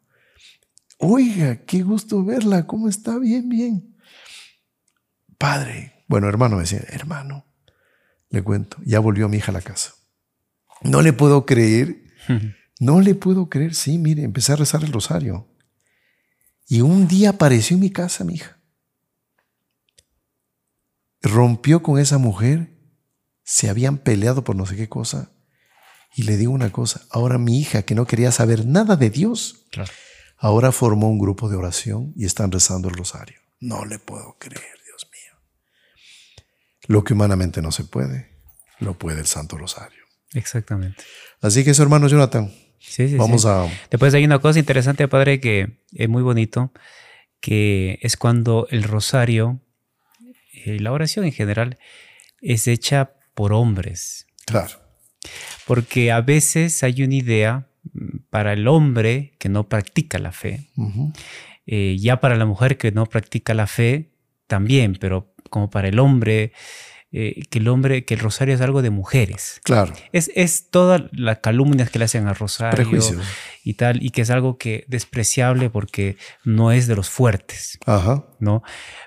Speaker 2: Oiga, qué gusto verla, ¿cómo está? Bien, bien. Padre, bueno, hermano me decía, hermano, le cuento, ya volvió mi hija a la casa. No le puedo creer, no le puedo creer, sí, mire, empecé a rezar el rosario. Y un día apareció en mi casa mi hija. Rompió con esa mujer, se habían peleado por no sé qué cosa. Y le digo una cosa, ahora mi hija que no quería saber nada de Dios, ahora formó un grupo de oración y están rezando el rosario. No le puedo creer, Dios mío. Lo que humanamente no se puede, lo puede el Santo Rosario.
Speaker 1: Exactamente.
Speaker 2: Así que eso, hermano Jonathan. Sí, sí, Vamos a.
Speaker 1: Después hay una cosa interesante, padre, que es muy bonito, que es cuando el rosario y la oración en general es hecha por hombres.
Speaker 2: Claro.
Speaker 1: Porque a veces hay una idea mm, para el hombre que no practica la fe, eh, ya para la mujer que no practica la fe también, pero como para el hombre eh, que el hombre, que el rosario es algo de mujeres.
Speaker 2: Claro.
Speaker 1: Es, es todas las calumnias que le hacen al rosario y tal, y que es algo que despreciable porque no es de los fuertes.
Speaker 2: Ajá.
Speaker 1: ¿no?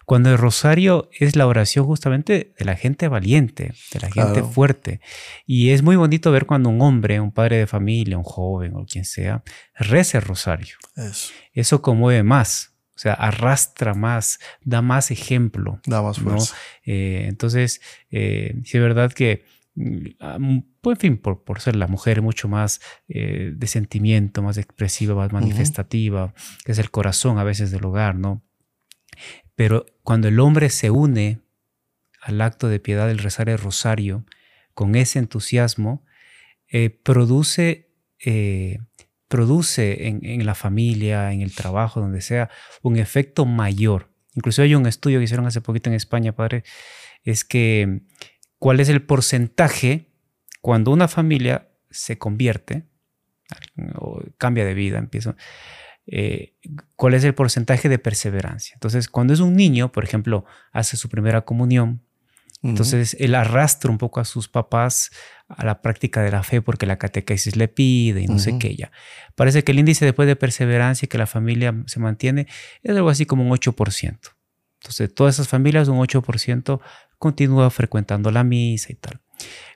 Speaker 1: Cuando el rosario es la oración justamente de la gente valiente, de la gente fuerte. Y es muy bonito ver cuando un hombre, un padre de familia, un joven o quien sea, reza el rosario.
Speaker 2: Eso.
Speaker 1: Eso conmueve más. O sea, arrastra más, da más ejemplo.
Speaker 2: Da más fuerza.
Speaker 1: Eh, entonces, eh, sí es verdad que, mm, pues, en fin, por, por, ser la mujer mucho más eh, de sentimiento, más expresiva, más manifestativa, que es el corazón a veces del hogar, ¿no? Pero cuando el hombre se une al acto de piedad del rezar el rosario con ese entusiasmo, produce produce en, la familia, en el trabajo, donde sea, un efecto mayor. Incluso hay un estudio que hicieron hace poquito en España, padre, es que cuál es el porcentaje cuando una familia se convierte o cambia de vida, empieza, eh, cuál es el porcentaje de perseverancia. Entonces, cuando es un niño, por ejemplo, hace su primera comunión, entonces él arrastra un poco a sus papás a la práctica de la fe porque la catequesis le pide y no sé qué ya. Parece que el índice después de perseverancia y que la familia se mantiene es algo así como un 8%. Entonces todas esas familias, un 8% continúa frecuentando la misa y tal.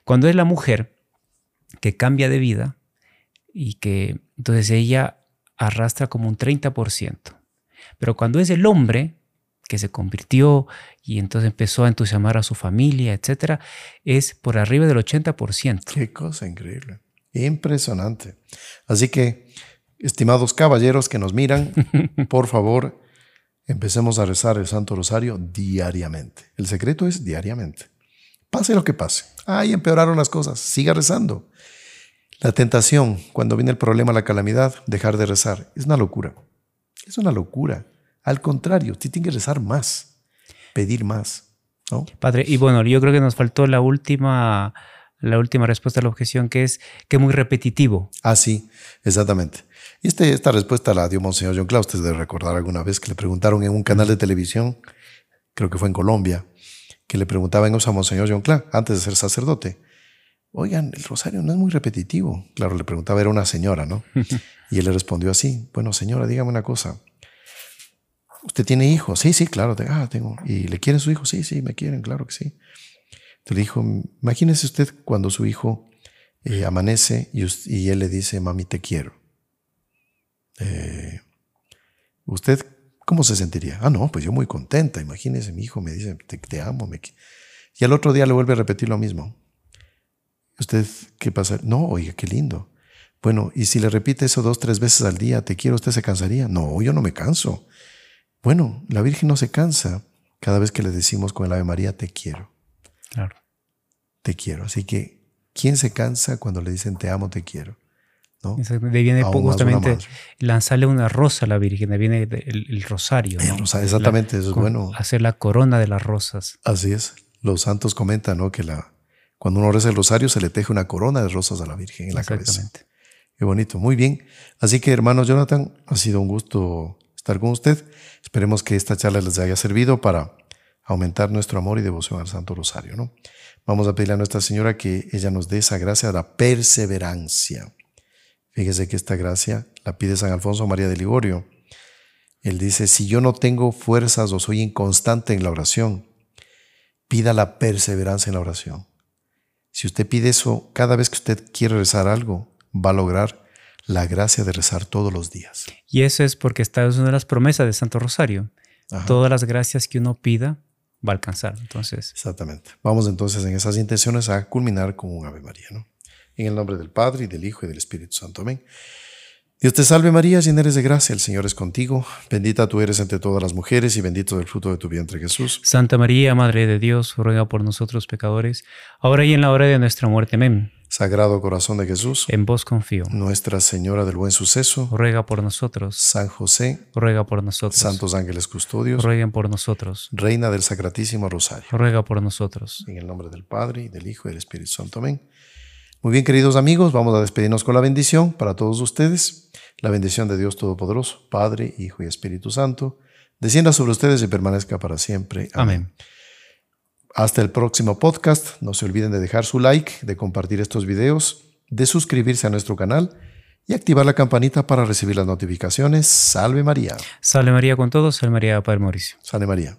Speaker 1: Cuando es la mujer que cambia de vida y que entonces ella arrastra como un 30%. Pero cuando es el hombre que se convirtió y entonces empezó a entusiasmar a su familia, etcétera, es por arriba del 80%.
Speaker 2: Qué cosa increíble. Impresionante. Así que, estimados caballeros que nos miran, <laughs> por favor, empecemos a rezar el Santo Rosario diariamente. El secreto es diariamente. Pase lo que pase. Ahí empeoraron las cosas. Siga rezando. La tentación, cuando viene el problema, la calamidad, dejar de rezar. Es una locura. Es una locura. Al contrario, usted tiene que rezar más, pedir más. ¿no?
Speaker 1: Padre, y bueno, yo creo que nos faltó la última, la última respuesta a la objeción, que es que es muy repetitivo.
Speaker 2: Ah, sí, exactamente. Y este, esta respuesta la dio Monseñor John Claus, usted debe recordar alguna vez que le preguntaron en un canal de televisión, creo que fue en Colombia, que le preguntaban a Monseñor John Clark antes de ser sacerdote. Oigan, el rosario no es muy repetitivo. Claro, le preguntaba, era una señora, ¿no? <laughs> Y él le respondió así, bueno, señora, dígame una cosa. ¿Usted tiene hijos? Sí, sí, claro. Ah, tengo. ¿Y le quieren su hijo? Sí, sí, me quieren, claro que sí. Entonces le dijo, imagínese usted cuando su hijo eh, amanece y, él le dice, mami, te quiero. Eh, ¿Usted cómo se sentiría? Ah, no, pues yo muy contenta. Imagínese, mi hijo me dice, te, amo. Me... Y al otro día le vuelve a repetir lo mismo. ¿Usted qué pasa? No, oiga, qué lindo. Bueno, y si le repite eso dos, tres veces al día, te quiero, ¿usted se cansaría? No, yo no me canso. Bueno, la Virgen no se cansa cada vez que le decimos con el Ave María, te quiero.
Speaker 1: Claro.
Speaker 2: Te quiero. Así que, ¿quién se cansa cuando le dicen te amo, te quiero? ¿no?
Speaker 1: De viene justamente lanzarle una rosa a la Virgen, de viene el, rosario.
Speaker 2: exactamente, eso es bueno.
Speaker 1: Hacer la corona de las rosas.
Speaker 2: Así es. Los santos comentan ¿no? que la, cuando uno reza el rosario se le teje una corona de rosas a la Virgen en la cabeza. Qué bonito, muy bien. Así que, hermano Jonathan, ha sido un gusto con usted. Esperemos que esta charla les haya servido para aumentar nuestro amor y devoción al Santo Rosario. ¿no? Vamos a pedirle a Nuestra Señora que ella nos dé esa gracia de la perseverancia. Fíjese que esta gracia la pide San Alfonso María de Ligorio. Él dice, si yo no tengo fuerzas o soy inconstante en la oración, pida la perseverancia en la oración. Si usted pide eso, cada vez que usted quiere rezar algo, va a lograr la gracia de rezar todos los días.
Speaker 1: Y eso es porque esta es una de las promesas de Santo Rosario. Todas las gracias que uno pida va a alcanzar. Entonces.
Speaker 2: Exactamente. Vamos entonces en esas intenciones a culminar con un Ave María, ¿no? En el nombre del Padre y del Hijo y del Espíritu Santo. Amén. Dios te salve María, llena eres de gracia, el Señor es contigo, bendita tú eres entre todas las mujeres y bendito el fruto de tu vientre Jesús.
Speaker 1: Santa María, Madre de Dios, ruega por nosotros pecadores, ahora y en la hora de nuestra muerte. Amén.
Speaker 2: Sagrado corazón de Jesús,
Speaker 1: en vos confío.
Speaker 2: Nuestra Señora del Buen Suceso,
Speaker 1: ruega por nosotros.
Speaker 2: San José,
Speaker 1: ruega por nosotros.
Speaker 2: Santos ángeles custodios,
Speaker 1: rueguen por nosotros.
Speaker 2: Reina del Sacratísimo Rosario,
Speaker 1: ruega por nosotros.
Speaker 2: En el nombre del Padre, y del Hijo y del Espíritu Santo. Amén. Muy bien, queridos amigos, vamos a despedirnos con la bendición para todos ustedes. La bendición de Dios Todopoderoso, Padre, Hijo y Espíritu Santo, descienda sobre ustedes y permanezca para siempre.
Speaker 1: Amén.
Speaker 2: Hasta el próximo podcast. No se olviden de dejar su like, de compartir estos videos, de suscribirse a nuestro canal y activar la campanita para recibir las notificaciones. Salve María.
Speaker 1: Salve María con todos. Salve María, Padre Mauricio.
Speaker 2: Salve María.